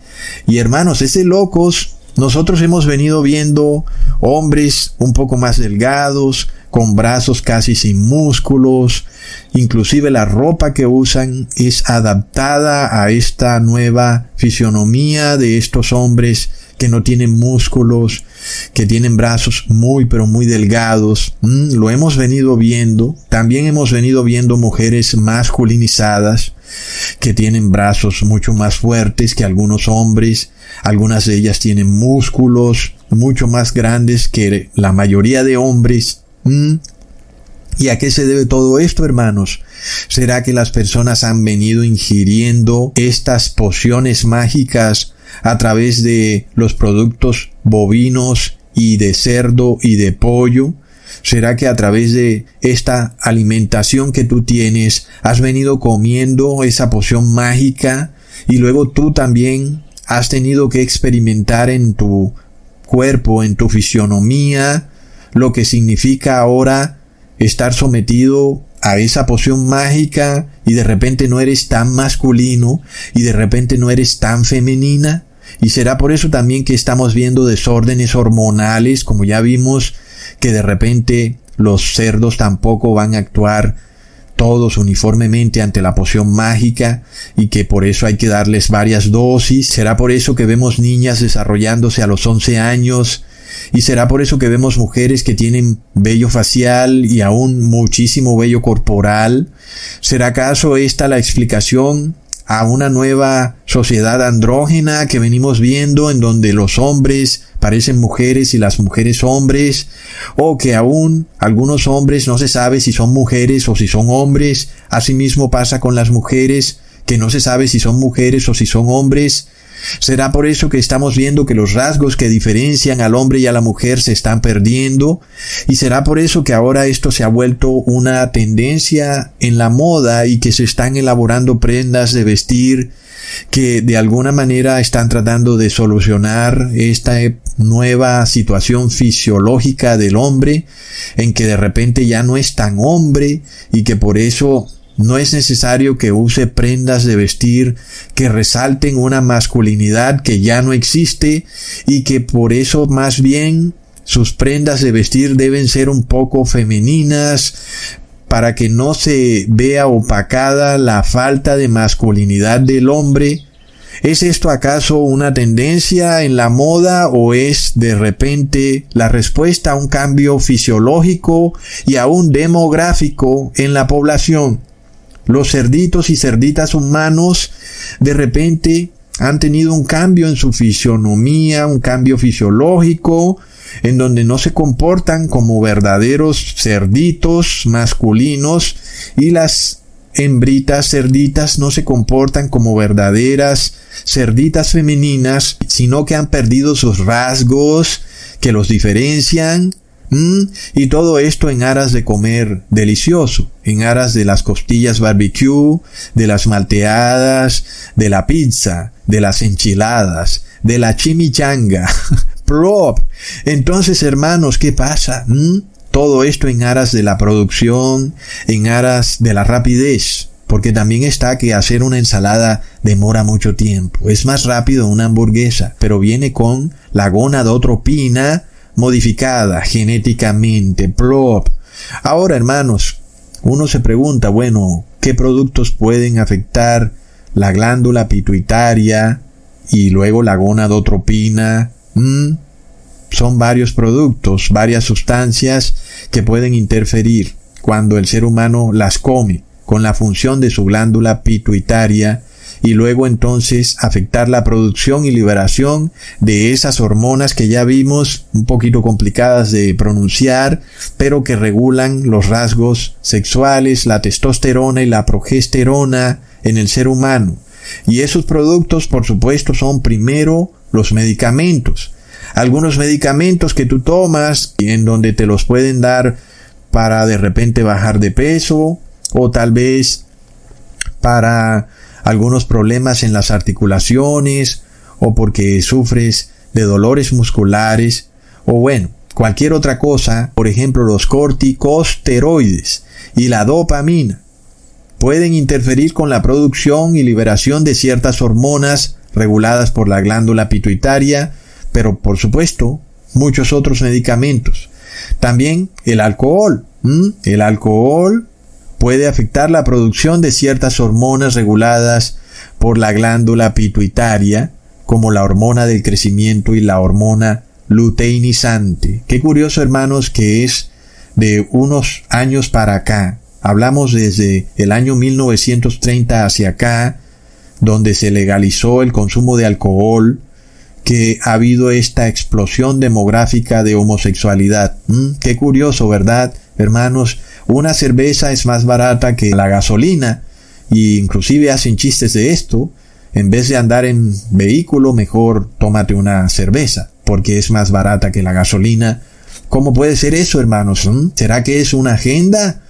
A: Y hermanos, ese locos nosotros hemos venido viendo hombres un poco más delgados, con brazos casi sin músculos, inclusive la ropa que usan es adaptada a esta nueva fisionomía de estos hombres que no tienen músculos, que tienen brazos muy pero muy delgados. Mm, lo hemos venido viendo. También hemos venido viendo mujeres masculinizadas que tienen brazos mucho más fuertes que algunos hombres. Algunas de ellas tienen músculos mucho más grandes que la mayoría de hombres. Mm. ¿Y a qué se debe todo esto, hermanos? ¿Será que las personas han venido ingiriendo estas pociones mágicas a través de los productos bovinos y de cerdo y de pollo? ¿Será que a través de esta alimentación que tú tienes has venido comiendo esa poción mágica y luego tú también has tenido que experimentar en tu cuerpo, en tu fisionomía, lo que significa ahora estar sometido a esa poción mágica y de repente no eres tan masculino y de repente no eres tan femenina. Y será por eso también que estamos viendo desórdenes hormonales, como ya vimos que de repente los cerdos tampoco van a actuar todos uniformemente ante la poción mágica y que por eso hay que darles varias dosis. Será por eso que vemos niñas desarrollándose a los 11 años y será por eso que vemos mujeres que tienen vello facial y aún muchísimo vello corporal. ¿Será acaso esta la explicación a una nueva sociedad andrógena que venimos viendo en donde los hombres parecen mujeres y las mujeres hombres, o que aún algunos hombres no se sabe si son mujeres o si son hombres, asimismo pasa con las mujeres, que no se sabe si son mujeres o si son hombres, Será por eso que estamos viendo que los rasgos que diferencian al hombre y a la mujer se están perdiendo y será por eso que ahora esto se ha vuelto una tendencia en la moda y que se están elaborando prendas de vestir que de alguna manera están tratando de solucionar esta nueva situación fisiológica del hombre en que de repente ya no es tan hombre y que por eso no es necesario que use prendas de vestir que resalten una masculinidad que ya no existe y que por eso más bien sus prendas de vestir deben ser un poco femeninas para que no se vea opacada la falta de masculinidad del hombre. ¿Es esto acaso una tendencia en la moda o es de repente la respuesta a un cambio fisiológico y aún demográfico en la población? Los cerditos y cerditas humanos de repente han tenido un cambio en su fisionomía, un cambio fisiológico, en donde no se comportan como verdaderos cerditos masculinos y las hembritas cerditas no se comportan como verdaderas cerditas femeninas, sino que han perdido sus rasgos que los diferencian Mm, y todo esto en aras de comer delicioso, en aras de las costillas barbecue, de las malteadas, de la pizza, de las enchiladas, de la chimichanga. (laughs) Plop. Entonces, hermanos, ¿qué pasa? Mm, todo esto en aras de la producción, en aras de la rapidez. Porque también está que hacer una ensalada demora mucho tiempo. Es más rápido una hamburguesa, pero viene con la gona de pina modificada genéticamente, plop. Ahora, hermanos, uno se pregunta, bueno, ¿qué productos pueden afectar la glándula pituitaria y luego la gonadotropina? ¿Mm? Son varios productos, varias sustancias que pueden interferir cuando el ser humano las come con la función de su glándula pituitaria y luego entonces afectar la producción y liberación de esas hormonas que ya vimos un poquito complicadas de pronunciar, pero que regulan los rasgos sexuales, la testosterona y la progesterona en el ser humano. Y esos productos, por supuesto, son primero los medicamentos. Algunos medicamentos que tú tomas y en donde te los pueden dar para de repente bajar de peso o tal vez para algunos problemas en las articulaciones o porque sufres de dolores musculares o bueno, cualquier otra cosa, por ejemplo los corticosteroides y la dopamina, pueden interferir con la producción y liberación de ciertas hormonas reguladas por la glándula pituitaria, pero por supuesto muchos otros medicamentos. También el alcohol. El alcohol puede afectar la producción de ciertas hormonas reguladas por la glándula pituitaria, como la hormona del crecimiento y la hormona luteinizante. Qué curioso, hermanos, que es de unos años para acá. Hablamos desde el año 1930 hacia acá, donde se legalizó el consumo de alcohol, que ha habido esta explosión demográfica de homosexualidad. Mm, qué curioso, ¿verdad, hermanos? Una cerveza es más barata que la gasolina y inclusive hacen chistes de esto. En vez de andar en vehículo, mejor tómate una cerveza porque es más barata que la gasolina. ¿Cómo puede ser eso, hermanos? ¿Mm? ¿Será que es una agenda?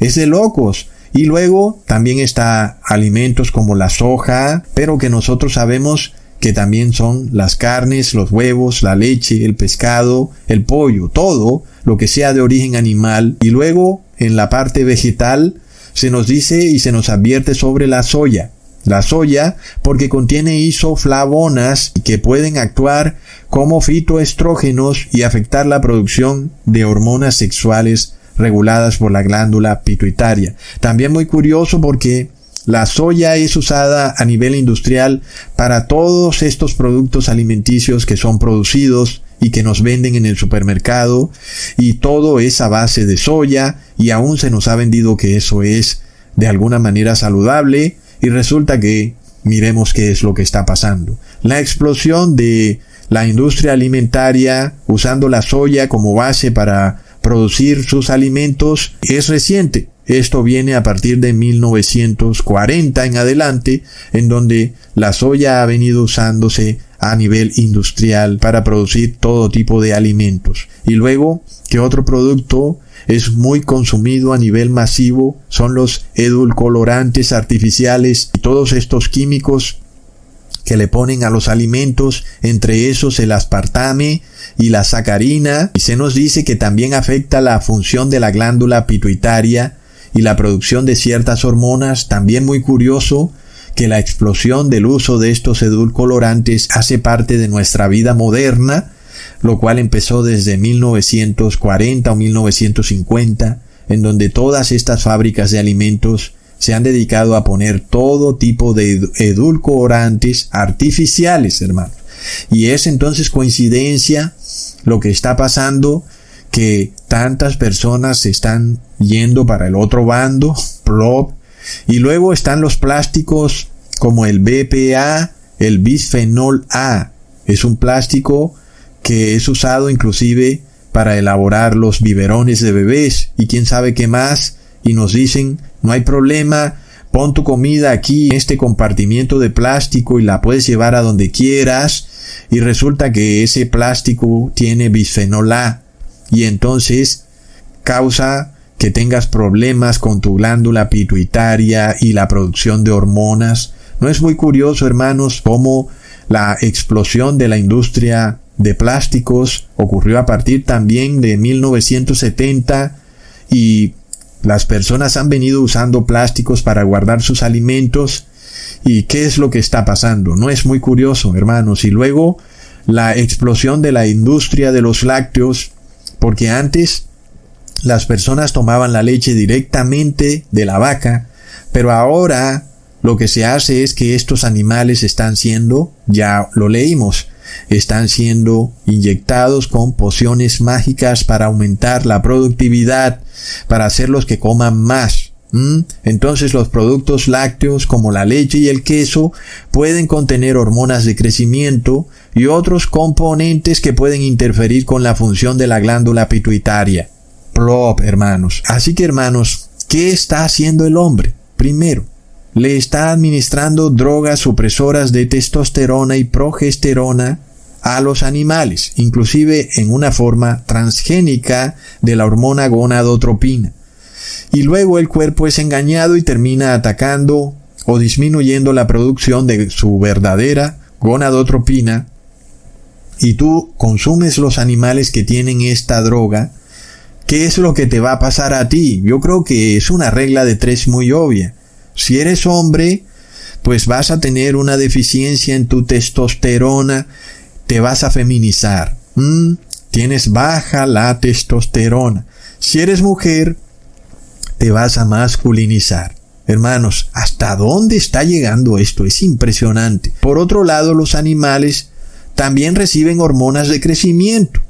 A: Es de locos. Y luego también está alimentos como la soja, pero que nosotros sabemos que también son las carnes, los huevos, la leche, el pescado, el pollo, todo lo que sea de origen animal. Y luego en la parte vegetal se nos dice y se nos advierte sobre la soya. La soya porque contiene isoflavonas que pueden actuar como fitoestrógenos y afectar la producción de hormonas sexuales reguladas por la glándula pituitaria. También muy curioso porque la soya es usada a nivel industrial para todos estos productos alimenticios que son producidos y que nos venden en el supermercado y todo es a base de soya y aún se nos ha vendido que eso es de alguna manera saludable y resulta que miremos qué es lo que está pasando. La explosión de la industria alimentaria usando la soya como base para producir sus alimentos es reciente. Esto viene a partir de 1940 en adelante, en donde la soya ha venido usándose a nivel industrial para producir todo tipo de alimentos. Y luego, que otro producto es muy consumido a nivel masivo son los edulcorantes artificiales y todos estos químicos que le ponen a los alimentos, entre esos el aspartame y la sacarina, y se nos dice que también afecta la función de la glándula pituitaria y la producción de ciertas hormonas, también muy curioso que la explosión del uso de estos edulcorantes hace parte de nuestra vida moderna, lo cual empezó desde 1940 o 1950, en donde todas estas fábricas de alimentos se han dedicado a poner todo tipo de edulcorantes artificiales, hermano. Y es entonces coincidencia lo que está pasando que tantas personas se están yendo para el otro bando, plop, y luego están los plásticos como el BPA, el bisfenol A. Es un plástico que es usado inclusive para elaborar los biberones de bebés y quién sabe qué más. Y nos dicen, no hay problema, pon tu comida aquí en este compartimiento de plástico y la puedes llevar a donde quieras. Y resulta que ese plástico tiene bisfenol A y entonces causa que tengas problemas con tu glándula pituitaria y la producción de hormonas. ¿No es muy curioso, hermanos, cómo la explosión de la industria de plásticos ocurrió a partir también de 1970 y las personas han venido usando plásticos para guardar sus alimentos y qué es lo que está pasando. No es muy curioso, hermanos. Y luego la explosión de la industria de los lácteos porque antes las personas tomaban la leche directamente de la vaca, pero ahora lo que se hace es que estos animales están siendo, ya lo leímos, están siendo inyectados con pociones mágicas para aumentar la productividad, para hacerlos que coman más. Entonces los productos lácteos como la leche y el queso pueden contener hormonas de crecimiento y otros componentes que pueden interferir con la función de la glándula pituitaria. Plop, hermanos. Así que hermanos, ¿qué está haciendo el hombre? Primero, le está administrando drogas supresoras de testosterona y progesterona a los animales, inclusive en una forma transgénica de la hormona gonadotropina y luego el cuerpo es engañado y termina atacando o disminuyendo la producción de su verdadera gonadotropina y tú consumes los animales que tienen esta droga, ¿qué es lo que te va a pasar a ti? Yo creo que es una regla de tres muy obvia. Si eres hombre, pues vas a tener una deficiencia en tu testosterona, te vas a feminizar. Mm, tienes baja la testosterona. Si eres mujer, te vas a masculinizar. Hermanos, ¿hasta dónde está llegando esto? Es impresionante. Por otro lado, los animales también reciben hormonas de crecimiento.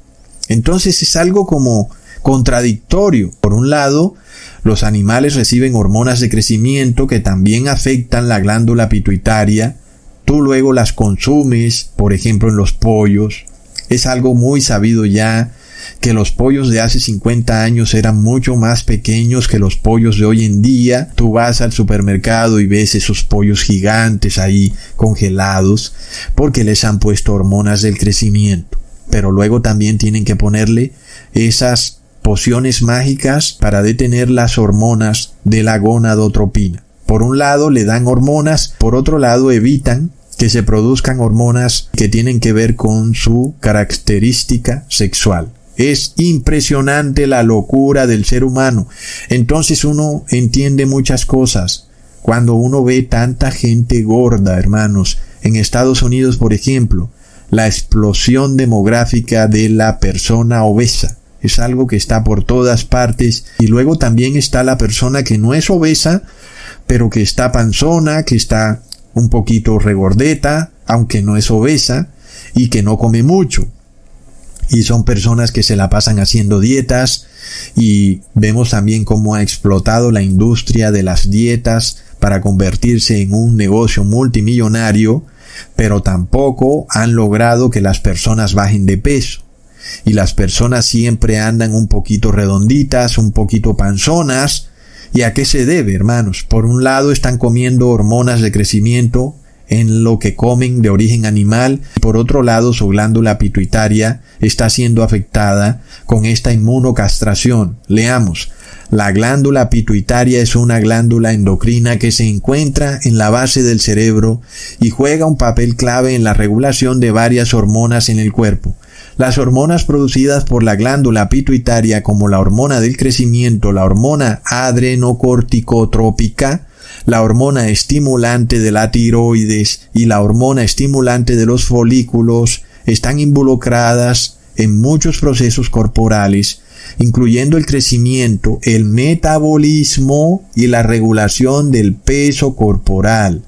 A: Entonces es algo como contradictorio. Por un lado, los animales reciben hormonas de crecimiento que también afectan la glándula pituitaria. Tú luego las consumes, por ejemplo, en los pollos. Es algo muy sabido ya que los pollos de hace 50 años eran mucho más pequeños que los pollos de hoy en día. Tú vas al supermercado y ves esos pollos gigantes ahí congelados porque les han puesto hormonas del crecimiento. Pero luego también tienen que ponerle esas pociones mágicas para detener las hormonas de la gonadotropina. Por un lado le dan hormonas, por otro lado evitan que se produzcan hormonas que tienen que ver con su característica sexual. Es impresionante la locura del ser humano. Entonces uno entiende muchas cosas. Cuando uno ve tanta gente gorda, hermanos, en Estados Unidos, por ejemplo, la explosión demográfica de la persona obesa. Es algo que está por todas partes. Y luego también está la persona que no es obesa, pero que está panzona, que está un poquito regordeta, aunque no es obesa, y que no come mucho y son personas que se la pasan haciendo dietas y vemos también cómo ha explotado la industria de las dietas para convertirse en un negocio multimillonario, pero tampoco han logrado que las personas bajen de peso. Y las personas siempre andan un poquito redonditas, un poquito panzonas. ¿Y a qué se debe, hermanos? Por un lado están comiendo hormonas de crecimiento en lo que comen de origen animal. Por otro lado, su glándula pituitaria está siendo afectada con esta inmunocastración. Leamos. La glándula pituitaria es una glándula endocrina que se encuentra en la base del cerebro y juega un papel clave en la regulación de varias hormonas en el cuerpo. Las hormonas producidas por la glándula pituitaria como la hormona del crecimiento, la hormona adrenocorticotrópica, la hormona estimulante de la tiroides y la hormona estimulante de los folículos están involucradas en muchos procesos corporales, incluyendo el crecimiento, el metabolismo y la regulación del peso corporal.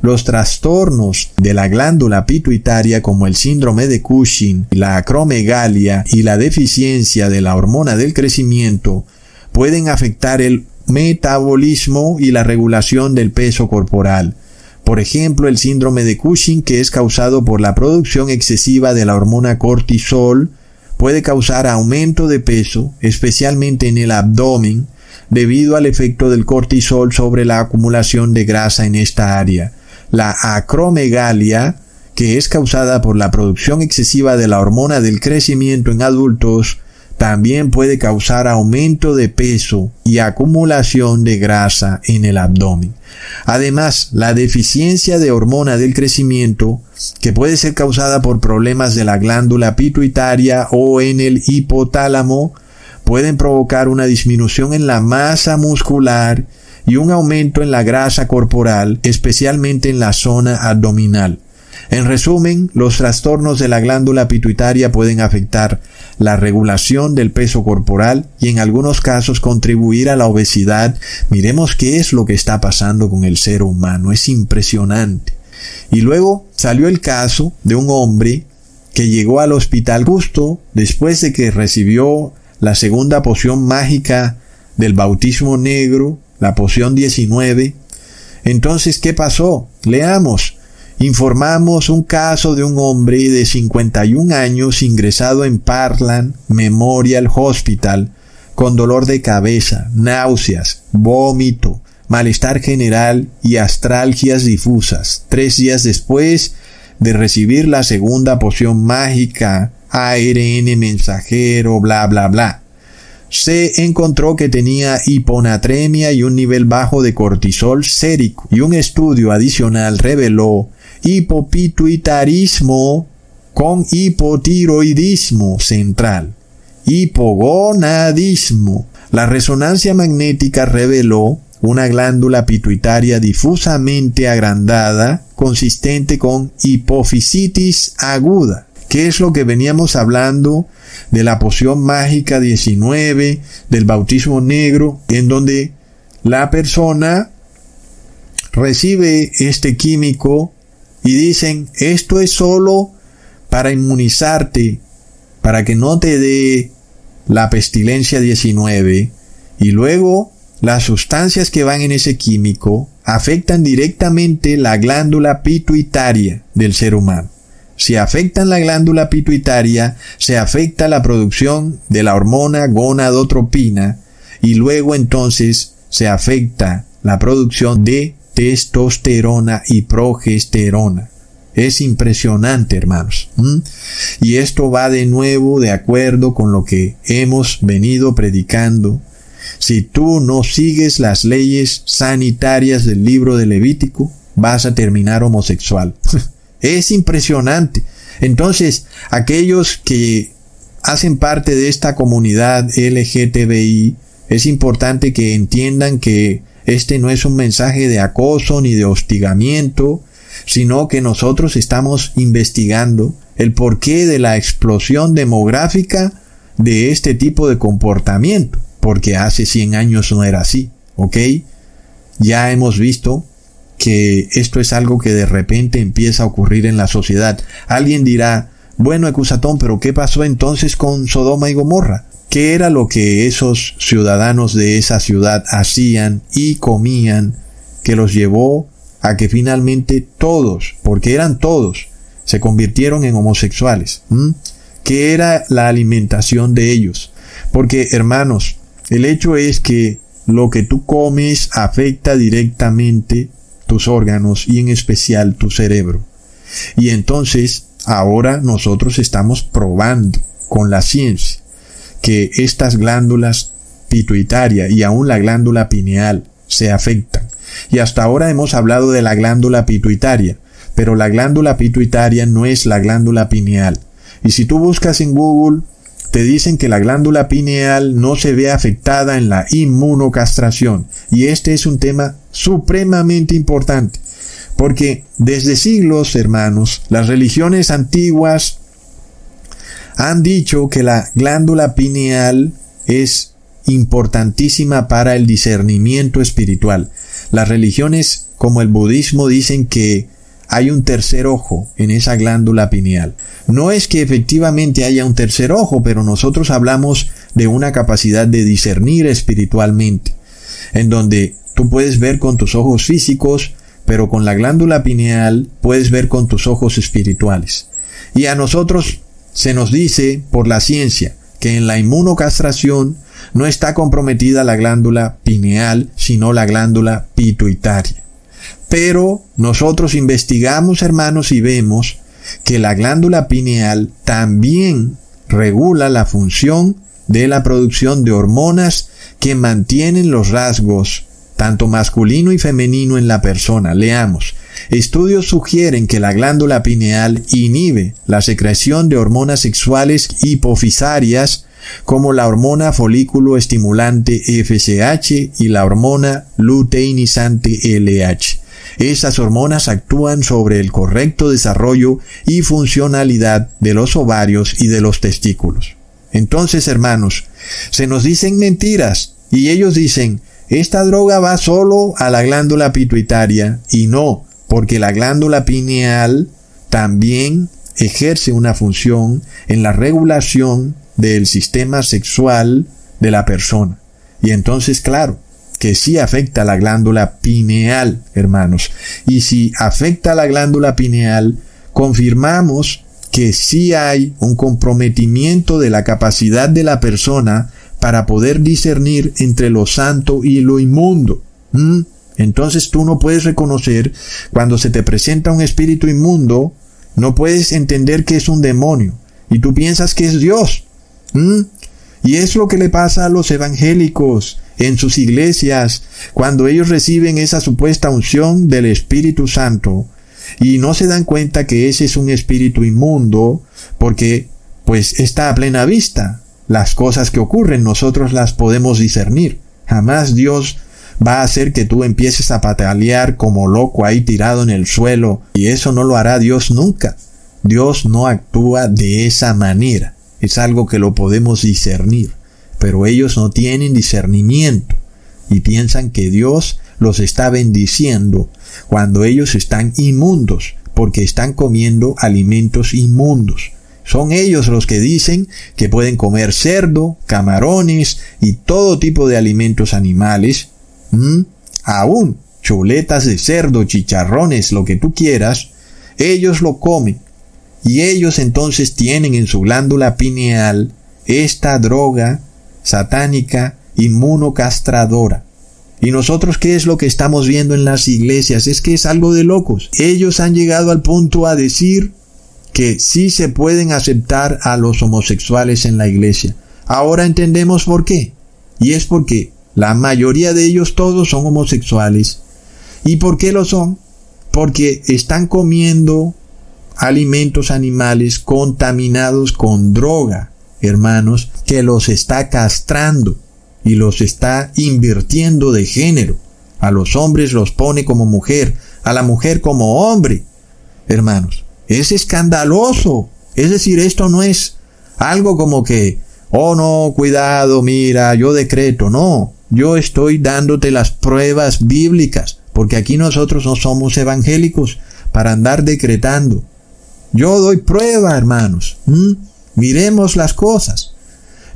A: Los trastornos de la glándula pituitaria como el síndrome de Cushing, la acromegalia y la deficiencia de la hormona del crecimiento pueden afectar el metabolismo y la regulación del peso corporal. Por ejemplo, el síndrome de Cushing, que es causado por la producción excesiva de la hormona cortisol, puede causar aumento de peso, especialmente en el abdomen, debido al efecto del cortisol sobre la acumulación de grasa en esta área. La acromegalia, que es causada por la producción excesiva de la hormona del crecimiento en adultos, también puede causar aumento de peso y acumulación de grasa en el abdomen. Además, la deficiencia de hormona del crecimiento, que puede ser causada por problemas de la glándula pituitaria o en el hipotálamo, pueden provocar una disminución en la masa muscular y un aumento en la grasa corporal, especialmente en la zona abdominal. En resumen, los trastornos de la glándula pituitaria pueden afectar la regulación del peso corporal y en algunos casos contribuir a la obesidad. Miremos qué es lo que está pasando con el ser humano. Es impresionante. Y luego salió el caso de un hombre que llegó al hospital justo después de que recibió la segunda poción mágica del bautismo negro la poción 19. Entonces, ¿qué pasó? Leamos. Informamos un caso de un hombre de 51 años ingresado en Parkland Memorial Hospital con dolor de cabeza, náuseas, vómito, malestar general y astralgias difusas. Tres días después de recibir la segunda poción mágica, ARN mensajero, bla, bla, bla se encontró que tenía hiponatremia y un nivel bajo de cortisol sérico, y un estudio adicional reveló hipopituitarismo con hipotiroidismo central, hipogonadismo. La resonancia magnética reveló una glándula pituitaria difusamente agrandada, consistente con hipofisitis aguda, que es lo que veníamos hablando de la poción mágica 19, del bautismo negro, en donde la persona recibe este químico y dicen, esto es solo para inmunizarte, para que no te dé la pestilencia 19, y luego las sustancias que van en ese químico afectan directamente la glándula pituitaria del ser humano. Si afectan la glándula pituitaria, se afecta la producción de la hormona gonadotropina y luego entonces se afecta la producción de testosterona y progesterona. Es impresionante, hermanos. Y esto va de nuevo de acuerdo con lo que hemos venido predicando. Si tú no sigues las leyes sanitarias del libro de Levítico, vas a terminar homosexual. (laughs) Es impresionante. Entonces, aquellos que hacen parte de esta comunidad LGTBI, es importante que entiendan que este no es un mensaje de acoso ni de hostigamiento, sino que nosotros estamos investigando el porqué de la explosión demográfica de este tipo de comportamiento, porque hace 100 años no era así, ¿ok? Ya hemos visto que esto es algo que de repente empieza a ocurrir en la sociedad. Alguien dirá, bueno, Ecusatón, pero ¿qué pasó entonces con Sodoma y Gomorra? ¿Qué era lo que esos ciudadanos de esa ciudad hacían y comían que los llevó a que finalmente todos, porque eran todos, se convirtieron en homosexuales? ¿Qué era la alimentación de ellos? Porque, hermanos, el hecho es que lo que tú comes afecta directamente tus órganos y en especial tu cerebro. Y entonces ahora nosotros estamos probando con la ciencia que estas glándulas pituitaria y aún la glándula pineal se afectan. Y hasta ahora hemos hablado de la glándula pituitaria, pero la glándula pituitaria no es la glándula pineal. Y si tú buscas en Google te dicen que la glándula pineal no se ve afectada en la inmunocastración. Y este es un tema supremamente importante. Porque desde siglos, hermanos, las religiones antiguas han dicho que la glándula pineal es importantísima para el discernimiento espiritual. Las religiones como el budismo dicen que hay un tercer ojo en esa glándula pineal. No es que efectivamente haya un tercer ojo, pero nosotros hablamos de una capacidad de discernir espiritualmente, en donde tú puedes ver con tus ojos físicos, pero con la glándula pineal puedes ver con tus ojos espirituales. Y a nosotros se nos dice por la ciencia que en la inmunocastración no está comprometida la glándula pineal, sino la glándula pituitaria. Pero nosotros investigamos, hermanos, y vemos que la glándula pineal también regula la función de la producción de hormonas que mantienen los rasgos tanto masculino y femenino en la persona. Leamos. Estudios sugieren que la glándula pineal inhibe la secreción de hormonas sexuales hipofisarias como la hormona folículo estimulante FSH y la hormona luteinizante LH. Esas hormonas actúan sobre el correcto desarrollo y funcionalidad de los ovarios y de los testículos. Entonces, hermanos, se nos dicen mentiras y ellos dicen, esta droga va solo a la glándula pituitaria y no, porque la glándula pineal también ejerce una función en la regulación del sistema sexual de la persona. Y entonces, claro, que sí afecta a la glándula pineal, hermanos. Y si afecta a la glándula pineal, confirmamos que sí hay un comprometimiento de la capacidad de la persona para poder discernir entre lo santo y lo inmundo. ¿Mm? Entonces tú no puedes reconocer cuando se te presenta un espíritu inmundo, no puedes entender que es un demonio y tú piensas que es Dios. Y es lo que le pasa a los evangélicos en sus iglesias cuando ellos reciben esa supuesta unción del Espíritu Santo y no se dan cuenta que ese es un espíritu inmundo porque pues está a plena vista. Las cosas que ocurren nosotros las podemos discernir. Jamás Dios va a hacer que tú empieces a patalear como loco ahí tirado en el suelo y eso no lo hará Dios nunca. Dios no actúa de esa manera. Es algo que lo podemos discernir. Pero ellos no tienen discernimiento y piensan que Dios los está bendiciendo cuando ellos están inmundos porque están comiendo alimentos inmundos. Son ellos los que dicen que pueden comer cerdo, camarones y todo tipo de alimentos animales. Aún chuletas de cerdo, chicharrones, lo que tú quieras, ellos lo comen. Y ellos entonces tienen en su glándula pineal esta droga satánica inmunocastradora. ¿Y nosotros qué es lo que estamos viendo en las iglesias? Es que es algo de locos. Ellos han llegado al punto a decir que sí se pueden aceptar a los homosexuales en la iglesia. Ahora entendemos por qué. Y es porque la mayoría de ellos todos son homosexuales. ¿Y por qué lo son? Porque están comiendo alimentos animales contaminados con droga, hermanos, que los está castrando y los está invirtiendo de género. A los hombres los pone como mujer, a la mujer como hombre. Hermanos, es escandaloso. Es decir, esto no es algo como que, oh no, cuidado, mira, yo decreto. No, yo estoy dándote las pruebas bíblicas, porque aquí nosotros no somos evangélicos para andar decretando. Yo doy prueba, hermanos. Miremos las cosas.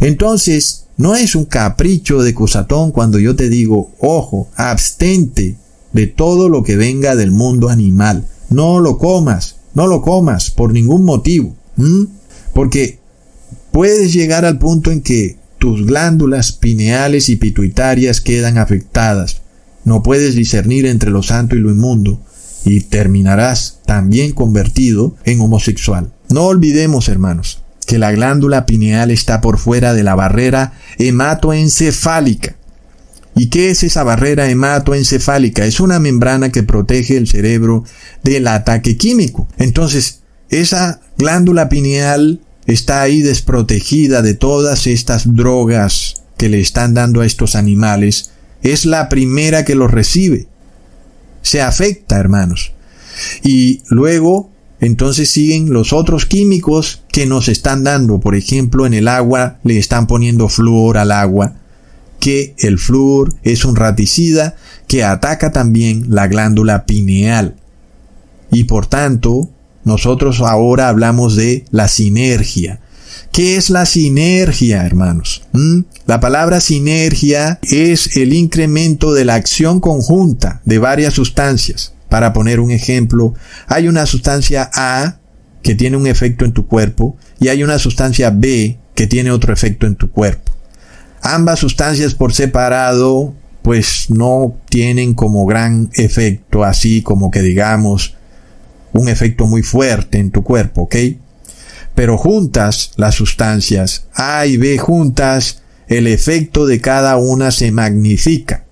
A: Entonces, no es un capricho de cusatón cuando yo te digo, ojo, abstente de todo lo que venga del mundo animal. No lo comas, no lo comas por ningún motivo. Porque puedes llegar al punto en que tus glándulas pineales y pituitarias quedan afectadas. No puedes discernir entre lo santo y lo inmundo y terminarás también convertido en homosexual. No olvidemos, hermanos, que la glándula pineal está por fuera de la barrera hematoencefálica. ¿Y qué es esa barrera hematoencefálica? Es una membrana que protege el cerebro del ataque químico. Entonces, esa glándula pineal está ahí desprotegida de todas estas drogas que le están dando a estos animales. Es la primera que los recibe. Se afecta, hermanos. Y luego entonces siguen los otros químicos que nos están dando. Por ejemplo, en el agua le están poniendo flúor al agua, que el flúor es un raticida que ataca también la glándula pineal. Y por tanto, nosotros ahora hablamos de la sinergia. ¿Qué es la sinergia, hermanos? ¿Mm? La palabra sinergia es el incremento de la acción conjunta de varias sustancias. Para poner un ejemplo, hay una sustancia A que tiene un efecto en tu cuerpo y hay una sustancia B que tiene otro efecto en tu cuerpo. Ambas sustancias por separado pues no tienen como gran efecto, así como que digamos un efecto muy fuerte en tu cuerpo, ¿ok? Pero juntas las sustancias A y B juntas, el efecto de cada una se magnifica.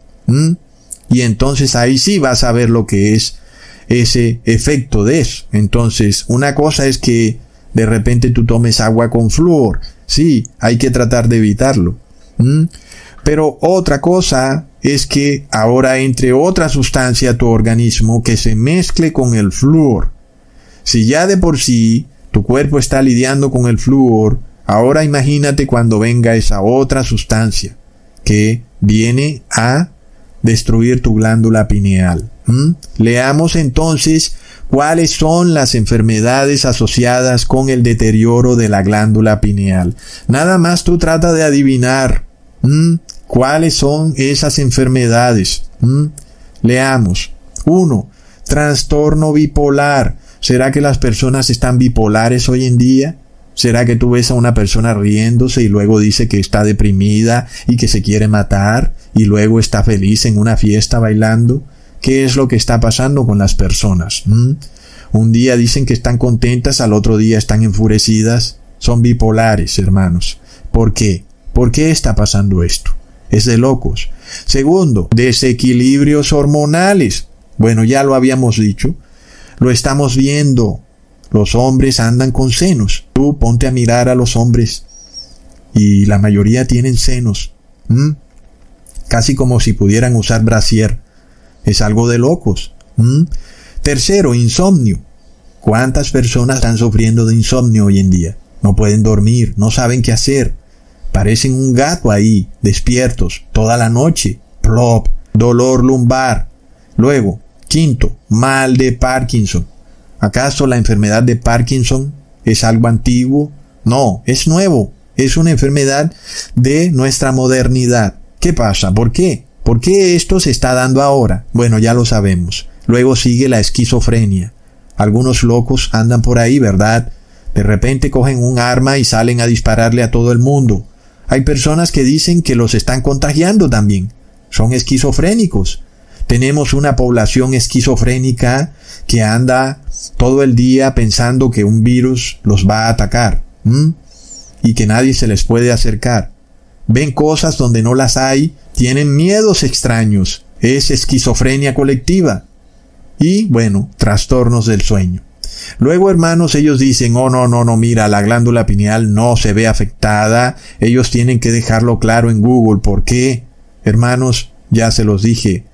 A: Y entonces ahí sí vas a ver lo que es ese efecto de eso. Entonces, una cosa es que de repente tú tomes agua con flúor. Sí, hay que tratar de evitarlo. Pero otra cosa es que ahora entre otra sustancia a tu organismo que se mezcle con el flúor. Si ya de por sí tu cuerpo está lidiando con el flúor, ahora imagínate cuando venga esa otra sustancia que viene a destruir tu glándula pineal. ¿Mm? Leamos entonces cuáles son las enfermedades asociadas con el deterioro de la glándula pineal. Nada más tú trata de adivinar. ¿Mm? ¿Cuáles son esas enfermedades? ¿Mm? Leamos. 1. Trastorno bipolar. ¿Será que las personas están bipolares hoy en día? ¿Será que tú ves a una persona riéndose y luego dice que está deprimida y que se quiere matar y luego está feliz en una fiesta bailando? ¿Qué es lo que está pasando con las personas? ¿Mm? Un día dicen que están contentas, al otro día están enfurecidas. Son bipolares, hermanos. ¿Por qué? ¿Por qué está pasando esto? Es de locos. Segundo, desequilibrios hormonales. Bueno, ya lo habíamos dicho. Lo estamos viendo. Los hombres andan con senos. Tú ponte a mirar a los hombres. Y la mayoría tienen senos. Casi como si pudieran usar brasier. Es algo de locos. Tercero, insomnio. ¿Cuántas personas están sufriendo de insomnio hoy en día? No pueden dormir, no saben qué hacer. Parecen un gato ahí, despiertos, toda la noche. Plop, dolor lumbar. Luego, quinto, mal de Parkinson. ¿Acaso la enfermedad de Parkinson es algo antiguo? No, es nuevo. Es una enfermedad de nuestra modernidad. ¿Qué pasa? ¿Por qué? ¿Por qué esto se está dando ahora? Bueno, ya lo sabemos. Luego sigue la esquizofrenia. Algunos locos andan por ahí, ¿verdad? De repente cogen un arma y salen a dispararle a todo el mundo. Hay personas que dicen que los están contagiando también. Son esquizofrénicos. Tenemos una población esquizofrénica que anda todo el día pensando que un virus los va a atacar y que nadie se les puede acercar. Ven cosas donde no las hay, tienen miedos extraños. Es esquizofrenia colectiva. Y bueno, trastornos del sueño. Luego, hermanos, ellos dicen, oh, no, no, no, mira, la glándula pineal no se ve afectada. Ellos tienen que dejarlo claro en Google. ¿Por qué? Hermanos, ya se los dije.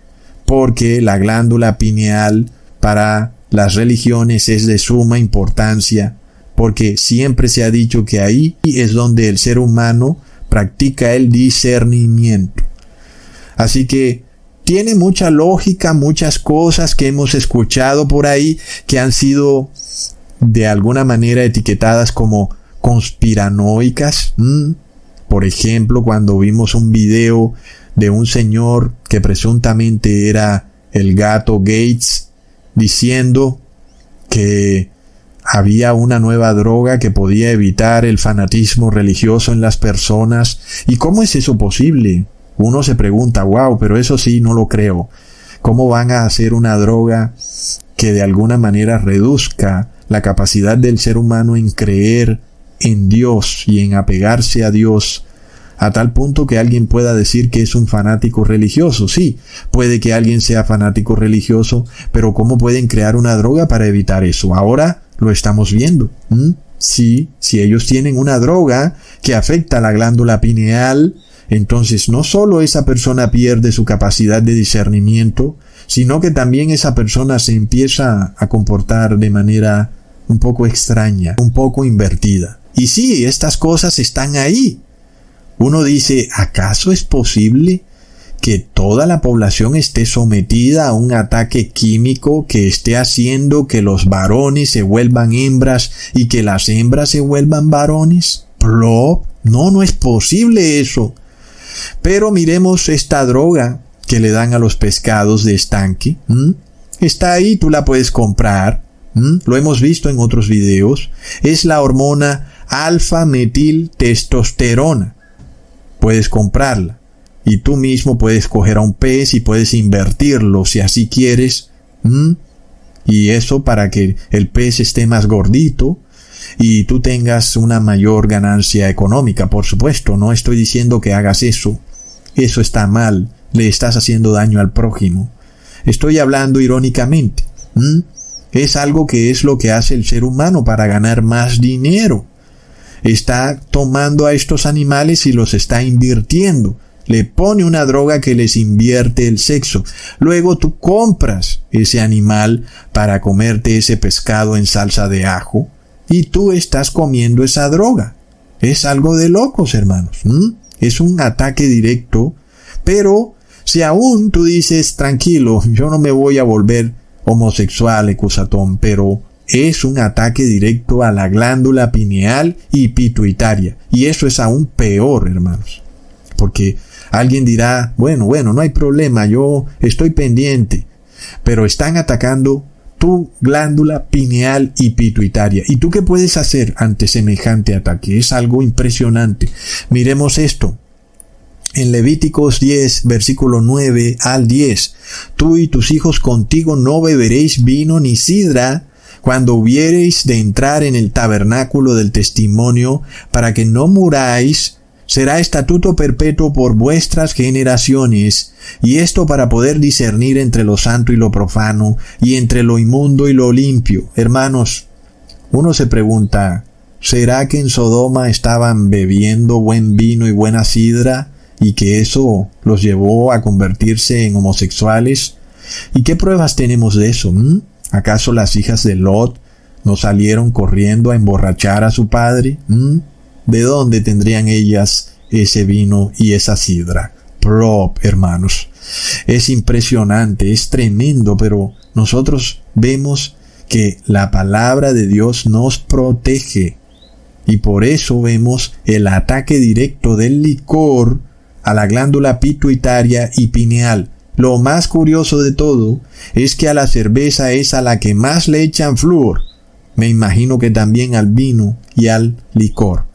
A: Porque la glándula pineal para las religiones es de suma importancia. Porque siempre se ha dicho que ahí es donde el ser humano practica el discernimiento. Así que tiene mucha lógica, muchas cosas que hemos escuchado por ahí que han sido de alguna manera etiquetadas como conspiranoicas. Por ejemplo, cuando vimos un video de un señor que presuntamente era el gato Gates diciendo que había una nueva droga que podía evitar el fanatismo religioso en las personas. ¿Y cómo es eso posible? Uno se pregunta, wow, pero eso sí, no lo creo. ¿Cómo van a hacer una droga que de alguna manera reduzca la capacidad del ser humano en creer en Dios y en apegarse a Dios a tal punto que alguien pueda decir que es un fanático religioso. Sí, puede que alguien sea fanático religioso, pero ¿cómo pueden crear una droga para evitar eso? Ahora lo estamos viendo. Sí, si ellos tienen una droga que afecta a la glándula pineal, entonces no solo esa persona pierde su capacidad de discernimiento, sino que también esa persona se empieza a comportar de manera un poco extraña, un poco invertida. Y sí, estas cosas están ahí. Uno dice, ¿acaso es posible que toda la población esté sometida a un ataque químico que esté haciendo que los varones se vuelvan hembras y que las hembras se vuelvan varones? No, no es posible eso. Pero miremos esta droga que le dan a los pescados de estanque. Está ahí, tú la puedes comprar. Lo hemos visto en otros videos. Es la hormona alfa-metil-testosterona. Puedes comprarla. Y tú mismo puedes coger a un pez y puedes invertirlo si así quieres. Y eso para que el pez esté más gordito y tú tengas una mayor ganancia económica, por supuesto. No estoy diciendo que hagas eso. Eso está mal. Le estás haciendo daño al prójimo. Estoy hablando irónicamente. Es algo que es lo que hace el ser humano para ganar más dinero. Está tomando a estos animales y los está invirtiendo. Le pone una droga que les invierte el sexo. Luego tú compras ese animal para comerte ese pescado en salsa de ajo y tú estás comiendo esa droga. Es algo de locos, hermanos. Es un ataque directo, pero si aún tú dices, tranquilo, yo no me voy a volver homosexual, ecusatón, pero es un ataque directo a la glándula pineal y pituitaria. Y eso es aún peor, hermanos. Porque Alguien dirá, bueno, bueno, no hay problema, yo estoy pendiente. Pero están atacando tu glándula pineal y pituitaria. ¿Y tú qué puedes hacer ante semejante ataque? Es algo impresionante. Miremos esto. En Levíticos 10, versículo 9 al 10, tú y tus hijos contigo no beberéis vino ni sidra cuando hubiereis de entrar en el tabernáculo del testimonio, para que no muráis, será estatuto perpetuo por vuestras generaciones, y esto para poder discernir entre lo santo y lo profano, y entre lo inmundo y lo limpio. Hermanos, uno se pregunta, ¿será que en Sodoma estaban bebiendo buen vino y buena sidra, y que eso los llevó a convertirse en homosexuales? ¿Y qué pruebas tenemos de eso? Mm? ¿Acaso las hijas de Lot no salieron corriendo a emborrachar a su padre? ¿Mm? ¿De dónde tendrían ellas ese vino y esa sidra? Prop, hermanos. Es impresionante, es tremendo, pero nosotros vemos que la palabra de Dios nos protege. Y por eso vemos el ataque directo del licor a la glándula pituitaria y pineal, lo más curioso de todo es que a la cerveza es a la que más le echan flúor. Me imagino que también al vino y al licor.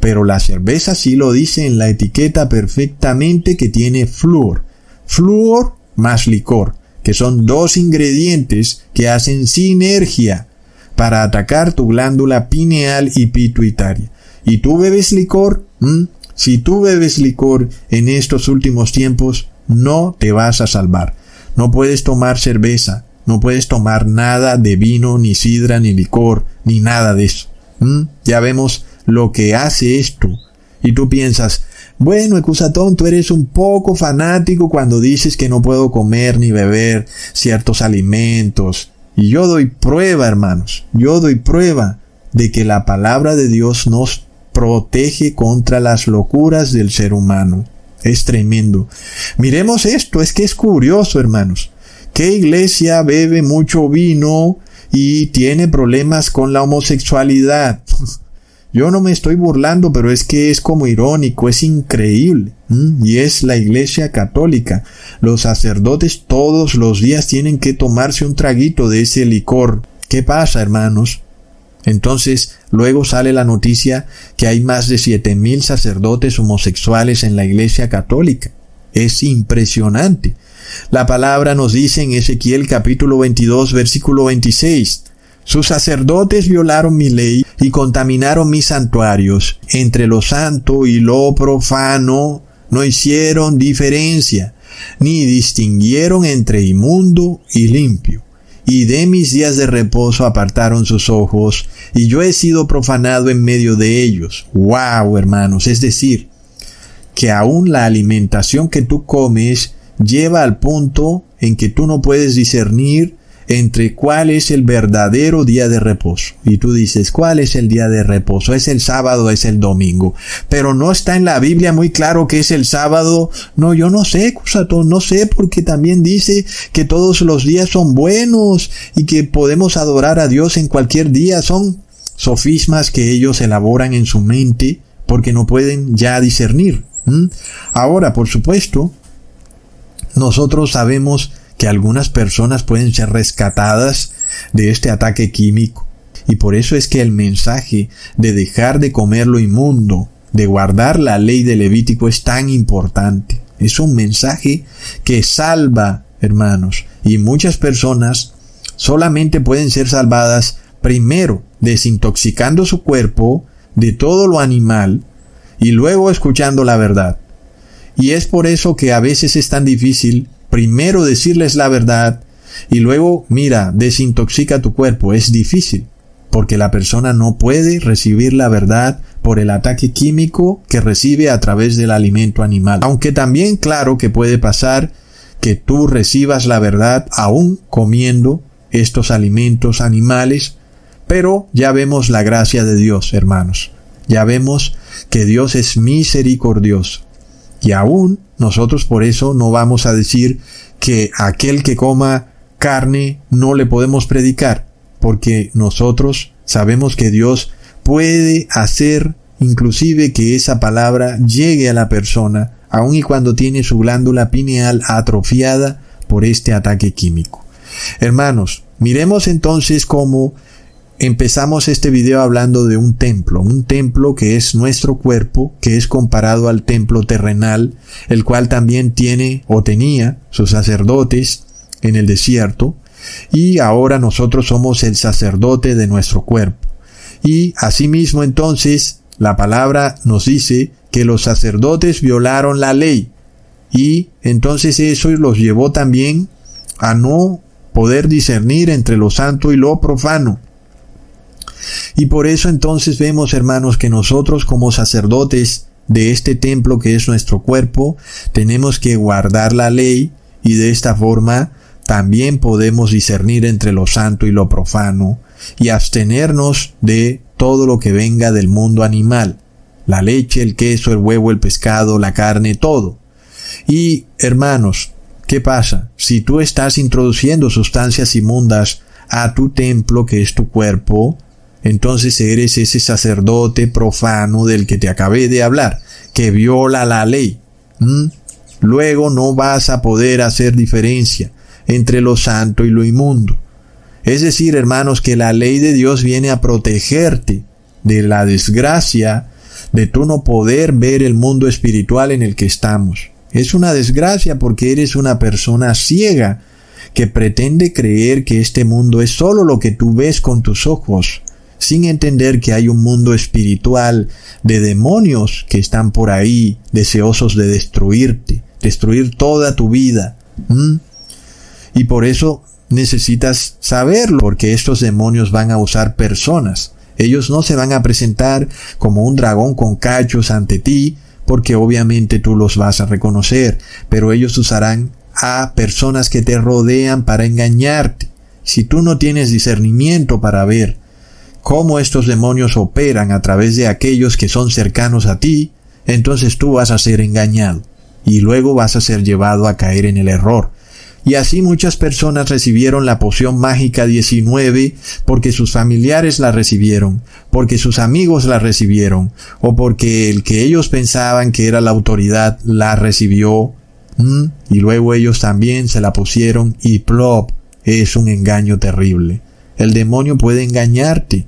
A: Pero la cerveza sí lo dice en la etiqueta perfectamente que tiene flúor. Flúor más licor, que son dos ingredientes que hacen sinergia para atacar tu glándula pineal y pituitaria. ¿Y tú bebes licor? ¿Mm? Si tú bebes licor en estos últimos tiempos, no te vas a salvar. No puedes tomar cerveza, no puedes tomar nada de vino, ni sidra, ni licor, ni nada de eso. ¿Mm? Ya vemos lo que hace esto. Y tú piensas, bueno, Ecusatón, tú eres un poco fanático cuando dices que no puedo comer ni beber ciertos alimentos. Y yo doy prueba, hermanos, yo doy prueba de que la palabra de Dios nos protege contra las locuras del ser humano. Es tremendo. Miremos esto, es que es curioso, hermanos. ¿Qué iglesia bebe mucho vino y tiene problemas con la homosexualidad? (laughs) Yo no me estoy burlando, pero es que es como irónico, es increíble. Y es la iglesia católica. Los sacerdotes todos los días tienen que tomarse un traguito de ese licor. ¿Qué pasa, hermanos? Entonces, luego sale la noticia que hay más de siete mil sacerdotes homosexuales en la Iglesia Católica. Es impresionante. La palabra nos dice en Ezequiel capítulo 22 versículo 26, sus sacerdotes violaron mi ley y contaminaron mis santuarios. Entre lo santo y lo profano no hicieron diferencia, ni distinguieron entre inmundo y limpio y de mis días de reposo apartaron sus ojos, y yo he sido profanado en medio de ellos. ¡Wow, hermanos! Es decir, que aún la alimentación que tú comes lleva al punto en que tú no puedes discernir entre cuál es el verdadero día de reposo. Y tú dices, ¿cuál es el día de reposo? ¿Es el sábado es el domingo? Pero no está en la Biblia muy claro que es el sábado. No, yo no sé, Cusato, no sé, porque también dice que todos los días son buenos y que podemos adorar a Dios en cualquier día. Son sofismas que ellos elaboran en su mente porque no pueden ya discernir. Ahora, por supuesto, nosotros sabemos que algunas personas pueden ser rescatadas de este ataque químico. Y por eso es que el mensaje de dejar de comer lo inmundo, de guardar la ley de Levítico es tan importante. Es un mensaje que salva, hermanos, y muchas personas solamente pueden ser salvadas primero desintoxicando su cuerpo de todo lo animal y luego escuchando la verdad. Y es por eso que a veces es tan difícil primero decirles la verdad y luego, mira, desintoxica tu cuerpo. Es difícil, porque la persona no puede recibir la verdad por el ataque químico que recibe a través del alimento animal. Aunque también claro que puede pasar que tú recibas la verdad aún comiendo estos alimentos animales, pero ya vemos la gracia de Dios, hermanos. Ya vemos que Dios es misericordioso. Y aún nosotros por eso no vamos a decir que aquel que coma carne no le podemos predicar, porque nosotros sabemos que Dios puede hacer inclusive que esa palabra llegue a la persona aun y cuando tiene su glándula pineal atrofiada por este ataque químico. Hermanos, miremos entonces cómo empezamos este video hablando de un templo, un templo que es nuestro cuerpo, que es comparado al templo terrenal, el cual también tiene o tenía sus sacerdotes en el desierto, y ahora nosotros somos el sacerdote de nuestro cuerpo. Y asimismo entonces la palabra nos dice que los sacerdotes violaron la ley, y entonces eso los llevó también a no poder discernir entre lo santo y lo profano. Y por eso entonces vemos, hermanos, que nosotros como sacerdotes de este templo que es nuestro cuerpo, tenemos que guardar la ley y de esta forma también podemos discernir entre lo santo y lo profano y abstenernos de todo lo que venga del mundo animal, la leche, el queso, el huevo, el pescado, la carne, todo. Y, hermanos, ¿qué pasa? Si tú estás introduciendo sustancias inmundas a tu templo, que es tu cuerpo, entonces eres ese sacerdote profano del que te acabé de hablar, que viola la ley. Luego no vas a poder hacer diferencia entre lo santo y lo inmundo. Es decir, hermanos, que la ley de Dios viene a protegerte de la desgracia de tú no poder ver el mundo espiritual en el que estamos. Es una desgracia porque eres una persona ciega que pretende creer que este mundo es solo lo que tú ves con tus ojos sin entender que hay un mundo espiritual de demonios que están por ahí deseosos de destruirte, destruir toda tu vida. Y por eso necesitas saberlo, porque estos demonios van a usar personas. Ellos no se van a presentar como un dragón con cachos ante ti, porque obviamente tú los vas a reconocer, pero ellos usarán a personas que te rodean para engañarte. Si tú no tienes discernimiento para ver cómo estos demonios operan a través de aquellos que son cercanos a ti, entonces tú vas a ser engañado y luego vas a ser llevado a caer en el error. Y así muchas personas recibieron la poción mágica 19 porque sus familiares la recibieron, porque sus amigos la recibieron, o porque el que ellos pensaban que era la autoridad la recibió, y luego ellos también se la pusieron y plop, es un engaño terrible. El demonio puede engañarte.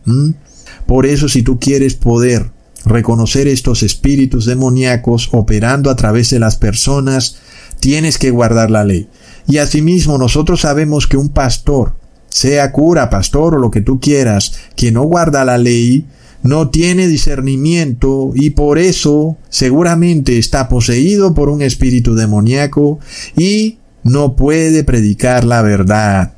A: Por eso si tú quieres poder reconocer estos espíritus demoníacos operando a través de las personas, tienes que guardar la ley. Y asimismo nosotros sabemos que un pastor, sea cura, pastor o lo que tú quieras, que no guarda la ley, no tiene discernimiento y por eso seguramente está poseído por un espíritu demoníaco y no puede predicar la verdad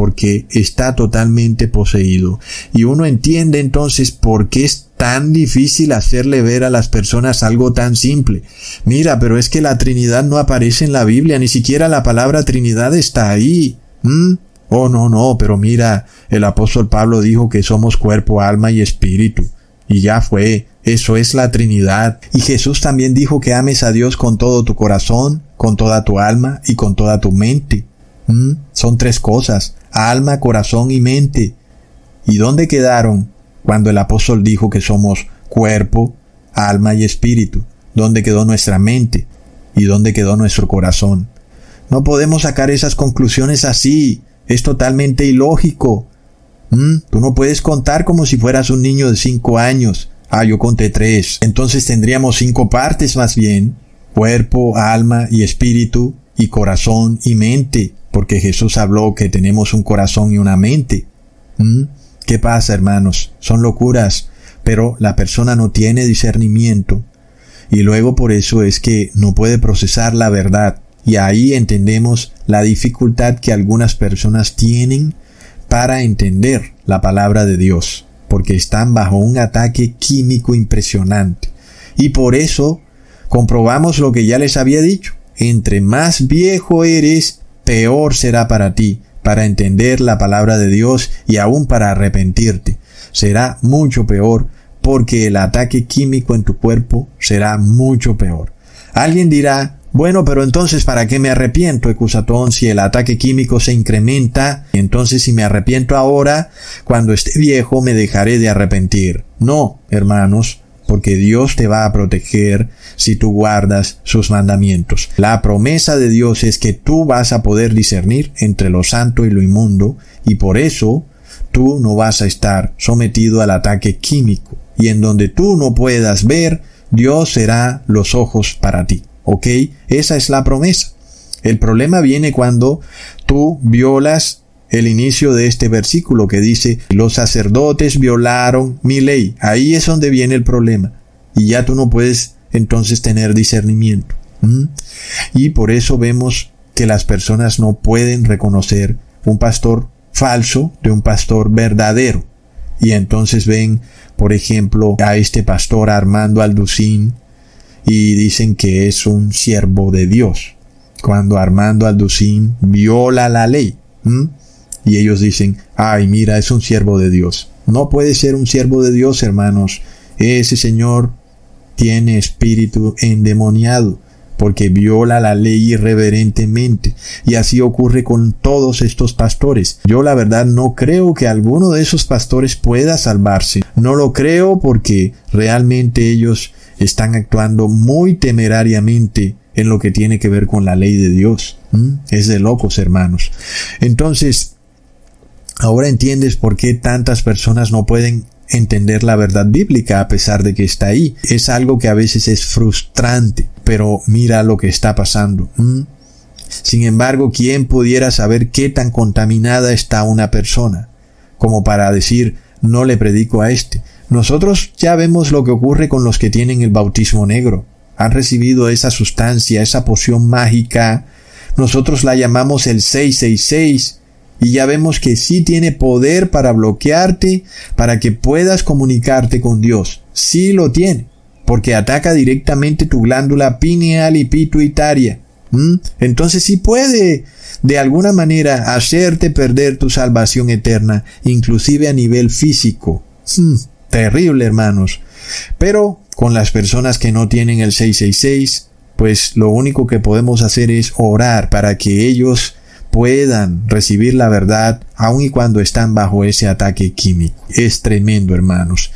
A: porque está totalmente poseído. Y uno entiende entonces por qué es tan difícil hacerle ver a las personas algo tan simple. Mira, pero es que la Trinidad no aparece en la Biblia, ni siquiera la palabra Trinidad está ahí. ¿Mm? Oh, no, no, pero mira, el apóstol Pablo dijo que somos cuerpo, alma y espíritu. Y ya fue, eso es la Trinidad. Y Jesús también dijo que ames a Dios con todo tu corazón, con toda tu alma y con toda tu mente. ¿Mm? Son tres cosas alma, corazón y mente. ¿Y dónde quedaron cuando el apóstol dijo que somos cuerpo, alma y espíritu? ¿Dónde quedó nuestra mente? ¿Y dónde quedó nuestro corazón? No podemos sacar esas conclusiones así. Es totalmente ilógico. ¿Mm? Tú no puedes contar como si fueras un niño de cinco años. Ah, yo conté tres. Entonces tendríamos cinco partes más bien. Cuerpo, alma y espíritu, y corazón y mente porque Jesús habló que tenemos un corazón y una mente. ¿Mm? ¿Qué pasa, hermanos? Son locuras, pero la persona no tiene discernimiento. Y luego por eso es que no puede procesar la verdad. Y ahí entendemos la dificultad que algunas personas tienen para entender la palabra de Dios, porque están bajo un ataque químico impresionante. Y por eso comprobamos lo que ya les había dicho. Entre más viejo eres, peor será para ti, para entender la palabra de Dios y aún para arrepentirte. Será mucho peor porque el ataque químico en tu cuerpo será mucho peor. Alguien dirá, bueno, pero entonces ¿para qué me arrepiento, Ecusatón, si el ataque químico se incrementa? Entonces si me arrepiento ahora, cuando esté viejo me dejaré de arrepentir. No, hermanos, porque Dios te va a proteger si tú guardas sus mandamientos. La promesa de Dios es que tú vas a poder discernir entre lo santo y lo inmundo, y por eso tú no vas a estar sometido al ataque químico. Y en donde tú no puedas ver, Dios será los ojos para ti. ¿Ok? Esa es la promesa. El problema viene cuando tú violas el inicio de este versículo que dice, los sacerdotes violaron mi ley. Ahí es donde viene el problema. Y ya tú no puedes entonces tener discernimiento. Y por eso vemos que las personas no pueden reconocer un pastor falso de un pastor verdadero. Y entonces ven, por ejemplo, a este pastor Armando Alducín y dicen que es un siervo de Dios. Cuando Armando Alducín viola la ley. Y ellos dicen, ay, mira, es un siervo de Dios. No puede ser un siervo de Dios, hermanos. Ese señor tiene espíritu endemoniado porque viola la ley irreverentemente. Y así ocurre con todos estos pastores. Yo la verdad no creo que alguno de esos pastores pueda salvarse. No lo creo porque realmente ellos están actuando muy temerariamente en lo que tiene que ver con la ley de Dios. ¿Mm? Es de locos, hermanos. Entonces, ahora entiendes por qué tantas personas no pueden entender la verdad bíblica a pesar de que está ahí. Es algo que a veces es frustrante, pero mira lo que está pasando. Sin embargo, ¿quién pudiera saber qué tan contaminada está una persona? Como para decir, no le predico a este. Nosotros ya vemos lo que ocurre con los que tienen el bautismo negro. Han recibido esa sustancia, esa poción mágica. Nosotros la llamamos el 666 y ya vemos que sí tiene poder para bloquearte, para que puedas comunicarte con Dios. Sí lo tiene, porque ataca directamente tu glándula pineal y pituitaria. Entonces sí puede, de alguna manera, hacerte perder tu salvación eterna, inclusive a nivel físico. Mm, terrible, hermanos. Pero con las personas que no tienen el 666, pues lo único que podemos hacer es orar para que ellos puedan recibir la verdad aun y cuando están bajo ese ataque químico. Es tremendo, hermanos.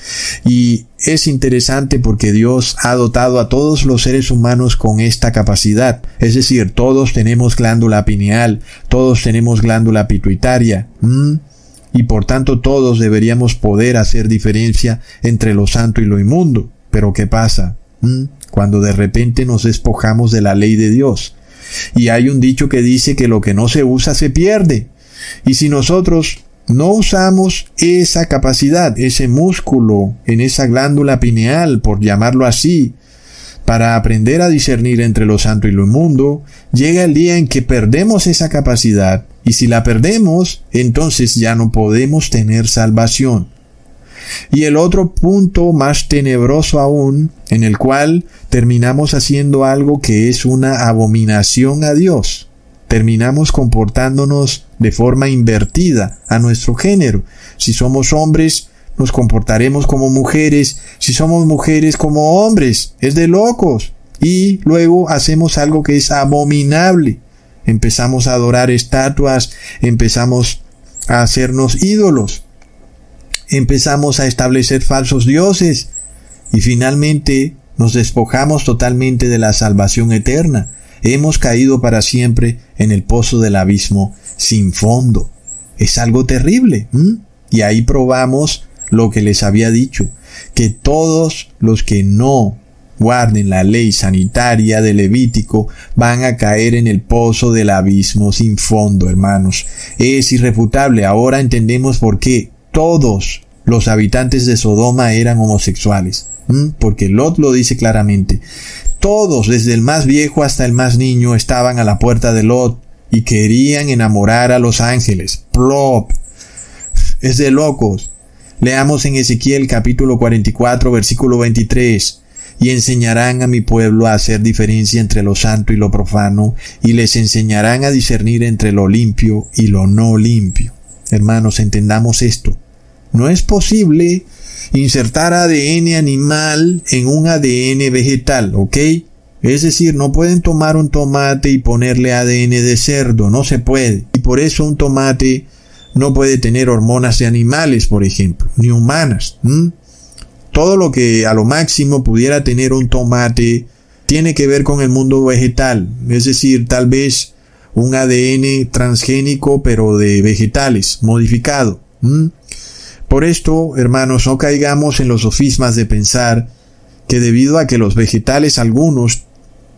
A: Y es interesante porque Dios ha dotado a todos los seres humanos con esta capacidad. Es decir, todos tenemos glándula pineal, todos tenemos glándula pituitaria. Y por tanto todos deberíamos poder hacer diferencia entre lo santo y lo inmundo. Pero ¿qué pasa? Cuando de repente nos despojamos de la ley de Dios y hay un dicho que dice que lo que no se usa se pierde. Y si nosotros no usamos esa capacidad, ese músculo en esa glándula pineal, por llamarlo así, para aprender a discernir entre lo santo y lo inmundo, llega el día en que perdemos esa capacidad, y si la perdemos, entonces ya no podemos tener salvación. Y el otro punto más tenebroso aún, en el cual terminamos haciendo algo que es una abominación a Dios. Terminamos comportándonos de forma invertida a nuestro género. Si somos hombres, nos comportaremos como mujeres. Si somos mujeres, como hombres. Es de locos. Y luego hacemos algo que es abominable. Empezamos a adorar estatuas, empezamos a hacernos ídolos empezamos a establecer falsos dioses y finalmente nos despojamos totalmente de la salvación eterna. Hemos caído para siempre en el pozo del abismo sin fondo. Es algo terrible. Y ahí probamos lo que les había dicho, que todos los que no guarden la ley sanitaria de Levítico van a caer en el pozo del abismo sin fondo, hermanos. Es irrefutable. Ahora entendemos por qué todos los habitantes de Sodoma eran homosexuales, porque Lot lo dice claramente. Todos, desde el más viejo hasta el más niño, estaban a la puerta de Lot y querían enamorar a los ángeles. Plop. Es de locos. Leamos en Ezequiel capítulo 44 versículo 23 y enseñarán a mi pueblo a hacer diferencia entre lo santo y lo profano, y les enseñarán a discernir entre lo limpio y lo no limpio. Hermanos, entendamos esto. No es posible insertar ADN animal en un ADN vegetal, ¿ok? Es decir, no pueden tomar un tomate y ponerle ADN de cerdo, no se puede. Y por eso un tomate no puede tener hormonas de animales, por ejemplo, ni humanas. todo lo que a lo máximo pudiera tener un tomate tiene que ver con el mundo vegetal, es decir, tal vez un ADN transgénico pero de vegetales, modificado. Por esto, hermanos, no caigamos en los sofismas de pensar que debido a que los vegetales algunos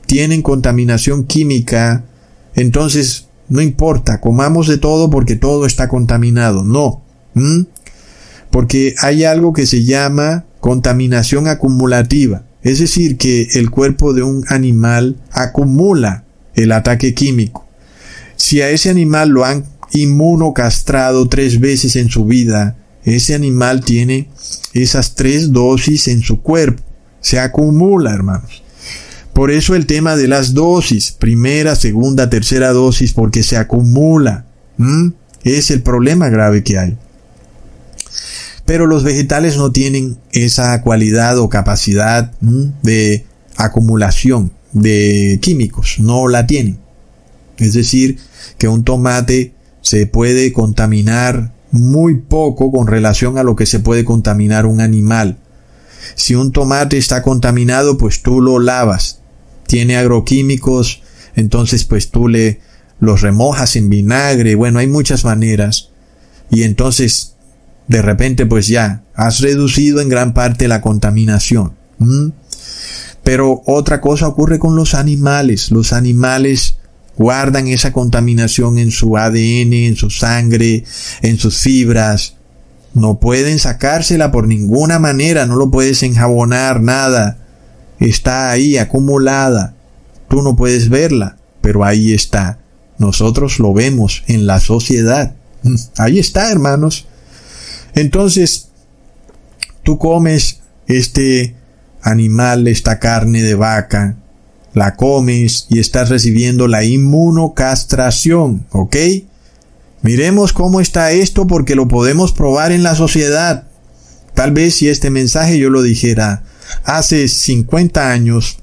A: tienen contaminación química, entonces no importa, comamos de todo porque todo está contaminado. No. Porque hay algo que se llama contaminación acumulativa. Es decir, que el cuerpo de un animal acumula el ataque químico. Si a ese animal lo han inmunocastrado tres veces en su vida, ese animal tiene esas tres dosis en su cuerpo. Se acumula, hermanos. Por eso el tema de las dosis, primera, segunda, tercera dosis, porque se acumula. Es el problema grave que hay. Pero los vegetales no tienen esa cualidad o capacidad de acumulación de químicos, no la tienen. Es decir, que un tomate se puede contaminar muy poco con relación a lo que se puede contaminar un animal. Si un tomate está contaminado, pues tú lo lavas. Tiene agroquímicos, entonces pues tú le los remojas en vinagre. Bueno, hay muchas maneras. Y entonces, de repente, pues ya has reducido en gran parte la contaminación. Pero otra cosa ocurre con los animales. Los animales guardan esa contaminación en su ADN, en su sangre, en sus fibras. No pueden sacársela por ninguna manera, no lo puedes enjabonar, nada. Está ahí acumulada. Tú no puedes verla, pero ahí está. Nosotros lo vemos en la sociedad. (laughs) Ahí está, hermanos. Entonces, tú comes este animal, esta carne de vaca, la comes y estás recibiendo la inmunocastración, ¿ok? Miremos cómo está esto porque lo podemos probar en la sociedad. Tal vez si este mensaje yo lo dijera hace 50 años,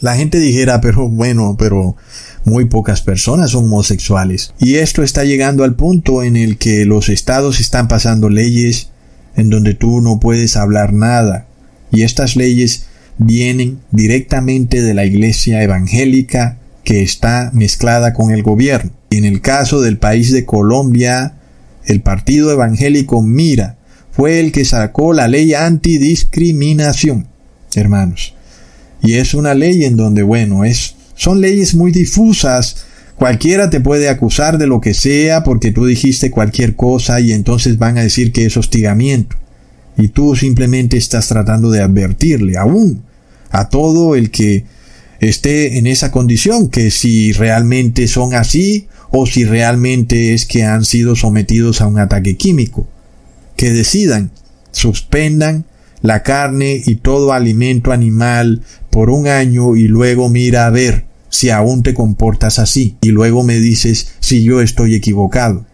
A: la gente dijera, pero bueno, pero muy pocas personas son homosexuales. Y esto está llegando al punto en el que los estados están pasando leyes en donde tú no puedes hablar nada. Y estas leyes vienen directamente de la iglesia evangélica que está mezclada con el gobierno. En el caso del país de Colombia, el partido evangélico Mira fue el que sacó la ley antidiscriminación, hermanos. Y es una ley en donde, bueno, es, son leyes muy difusas. Cualquiera te puede acusar de lo que sea porque tú dijiste cualquier cosa y entonces van a decir que es hostigamiento. Y tú simplemente estás tratando de advertirle, aún a todo el que esté en esa condición, que si realmente son así o si realmente es que han sido sometidos a un ataque químico. Que decidan, suspendan la carne y todo alimento animal por un año y luego mira a ver si aún te comportas así y luego me dices si yo estoy equivocado.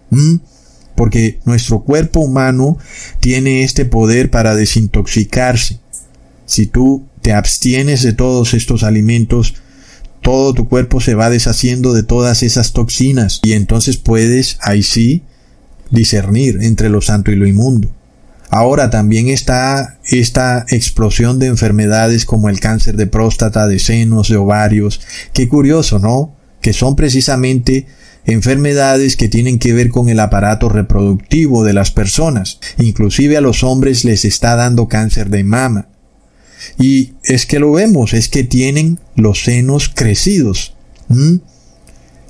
A: Porque nuestro cuerpo humano tiene este poder para desintoxicarse. Si tú te abstienes de todos estos alimentos, todo tu cuerpo se va deshaciendo de todas esas toxinas y entonces puedes, ahí sí, discernir entre lo santo y lo inmundo. Ahora también está esta explosión de enfermedades como el cáncer de próstata, de senos, de ovarios. Qué curioso, ¿no? Que son precisamente enfermedades que tienen que ver con el aparato reproductivo de las personas. Inclusive a los hombres les está dando cáncer de mama. Y es que lo vemos, es que tienen los senos crecidos.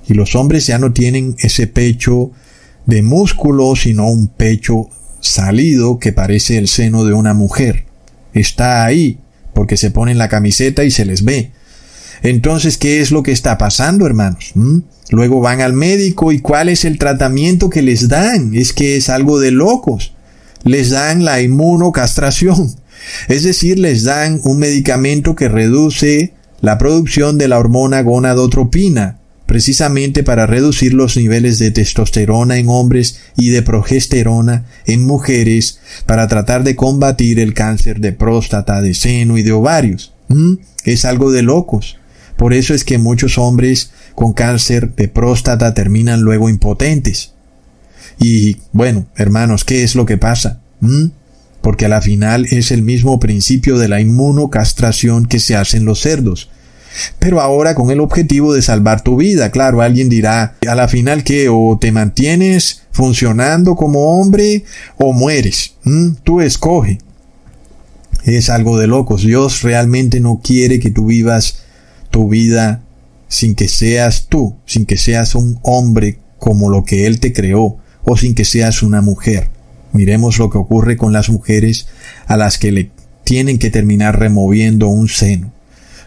A: Y los hombres ya no tienen ese pecho de músculo, sino un pecho salido que parece el seno de una mujer. Está ahí, porque se ponen la camiseta y se les ve. Entonces, ¿qué es lo que está pasando, hermanos? Luego van al médico y ¿cuál es el tratamiento que les dan? Es que es algo de locos. Les dan la inmunocastración. Es decir, les dan un medicamento que reduce la producción de la hormona gonadotropina, precisamente para reducir los niveles de testosterona en hombres y de progesterona en mujeres, para tratar de combatir el cáncer de próstata, de seno y de ovarios. ¿Mm? Es algo de locos. Por eso es que muchos hombres con cáncer de próstata terminan luego impotentes. Y bueno, hermanos, ¿qué es lo que pasa? ¿Mm? Porque a la final es el mismo principio de la inmunocastración que se hace en los cerdos. Pero ahora con el objetivo de salvar tu vida. Claro, alguien dirá, a la final que o te mantienes funcionando como hombre o mueres. ¿Mm? Tú escoge. Es algo de locos. Dios realmente no quiere que tú vivas tu vida sin que seas tú, sin que seas un hombre como lo que Él te creó, o sin que seas una mujer. Miremos lo que ocurre con las mujeres a las que le tienen que terminar removiendo un seno.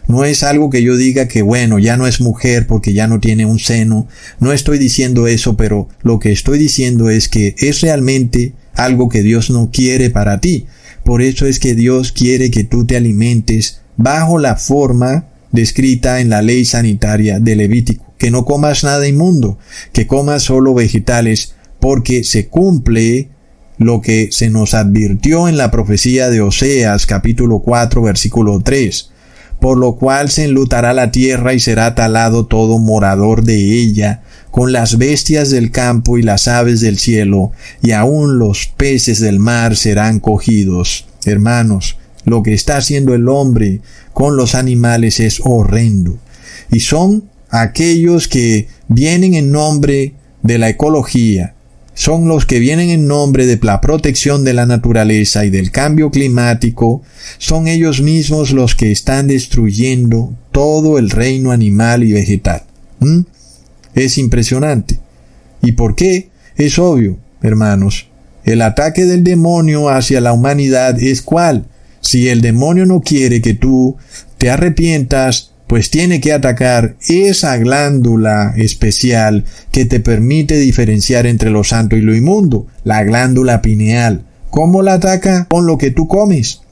A: No es algo que yo diga que bueno, ya no es mujer porque ya no tiene un seno. No estoy diciendo eso, pero lo que estoy diciendo es que es realmente algo que Dios no quiere para ti. Por eso es que Dios quiere que tú te alimentes bajo la forma descrita en la ley sanitaria de Levítico, que no comas nada inmundo, que comas solo vegetales, porque se cumple lo que se nos advirtió en la profecía de Oseas capítulo 4 versículo 3 por lo cual se enlutará la tierra y será talado todo morador de ella, con las bestias del campo y las aves del cielo, y aun los peces del mar serán cogidos. Hermanos, lo que está haciendo el hombre con los animales es horrendo, y son aquellos que vienen en nombre de la ecología, son los que vienen en nombre de la protección de la naturaleza y del cambio climático, son ellos mismos los que están destruyendo todo el reino animal y vegetal. ¿Mm? Es impresionante. ¿Y por qué? Es obvio, hermanos. El ataque del demonio hacia la humanidad es cuál? Si el demonio no quiere que tú te arrepientas pues tiene que atacar esa glándula especial que te permite diferenciar entre lo santo y lo inmundo, la glándula pineal. ¿Cómo la ataca? Con lo que tú comes.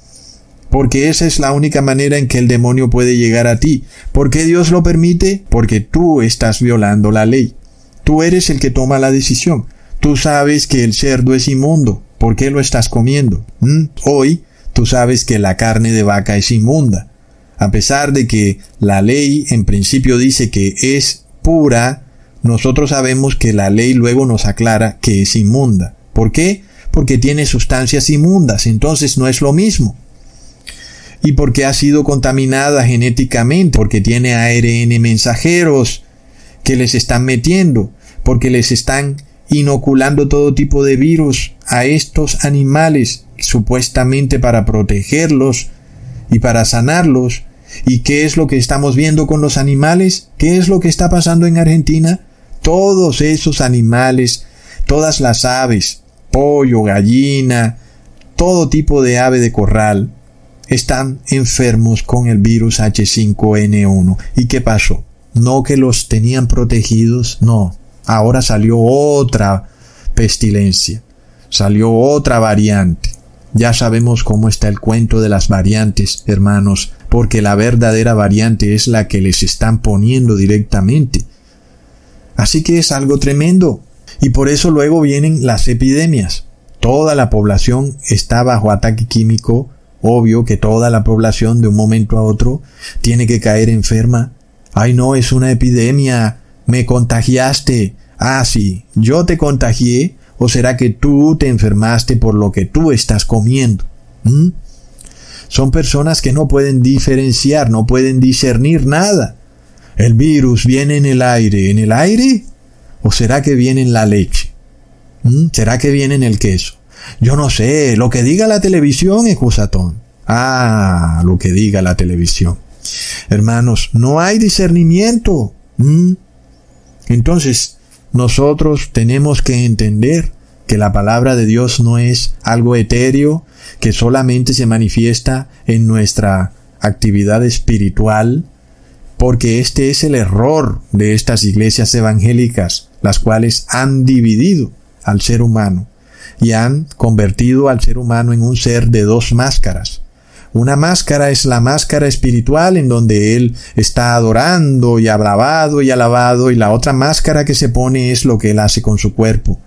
A: Porque esa es la única manera en que el demonio puede llegar a ti. ¿Por qué Dios lo permite? Porque tú estás violando la ley. Tú eres el que toma la decisión. Tú sabes que el cerdo es inmundo. ¿Por qué lo estás comiendo? ¿Mm? Hoy tú sabes que la carne de vaca es inmunda. A pesar de que la ley en principio dice que es pura, nosotros sabemos que la ley luego nos aclara que es inmunda. ¿Por qué? Porque tiene sustancias inmundas, entonces no es lo mismo. Y porque ha sido contaminada genéticamente, porque tiene ARN mensajeros que les están metiendo, porque les están inoculando todo tipo de virus a estos animales, supuestamente para protegerlos y para sanarlos. ¿Y qué es lo que estamos viendo con los animales? ¿Qué es lo que está pasando en Argentina? Todos esos animales, todas las aves, pollo, gallina, todo tipo de ave de corral, están enfermos con el virus H5N1. ¿Y qué pasó? No que los tenían protegidos, no. Ahora salió otra pestilencia, salió otra variante. Ya sabemos cómo está el cuento de las variantes, hermanos, porque la verdadera variante es la que les están poniendo directamente. Así que es algo tremendo. Y por eso luego vienen las epidemias. Toda la población está bajo ataque químico. Obvio que toda la población de un momento a otro tiene que caer enferma. Ay no, es una epidemia. Me contagiaste. Ah, sí, yo te contagié ¿O será que tú te enfermaste por lo que tú estás comiendo? ¿Mm? Son personas que no pueden diferenciar, no pueden discernir nada. El virus viene en el aire. ¿En el aire? ¿O será que viene en la leche? ¿Mm? ¿Será que viene en el queso? Yo no sé, lo que diga la televisión es cosatón. Ah, lo que diga la televisión. Hermanos, no hay discernimiento. ¿Mm? Entonces, nosotros tenemos que entender que la palabra de Dios no es algo etéreo que solamente se manifiesta en nuestra actividad espiritual, porque este es el error de estas iglesias evangélicas, las cuales han dividido al ser humano y han convertido al ser humano en un ser de dos máscaras. Una máscara es la máscara espiritual en donde él está adorando y alabado y alabado y la otra máscara que se pone es lo que él hace con su cuerpo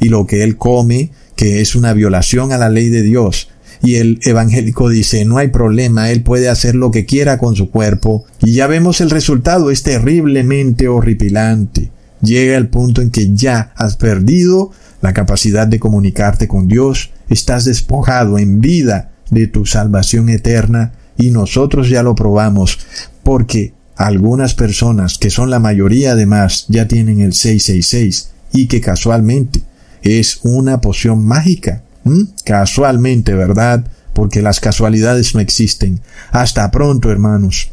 A: y lo que él come, que es una violación a la ley de Dios. Y el evangélico dice, no hay problema, él puede hacer lo que quiera con su cuerpo. Y ya vemos el resultado, es terriblemente horripilante. llega el punto en que ya has perdido la capacidad de comunicarte con Dios, estás despojado en vida de tu salvación eterna y nosotros ya lo probamos porque algunas personas, que son la mayoría además, ya tienen el 666 y que casualmente es una poción mágica. Casualmente, ¿verdad? Porque las casualidades no existen. Hasta pronto, hermanos.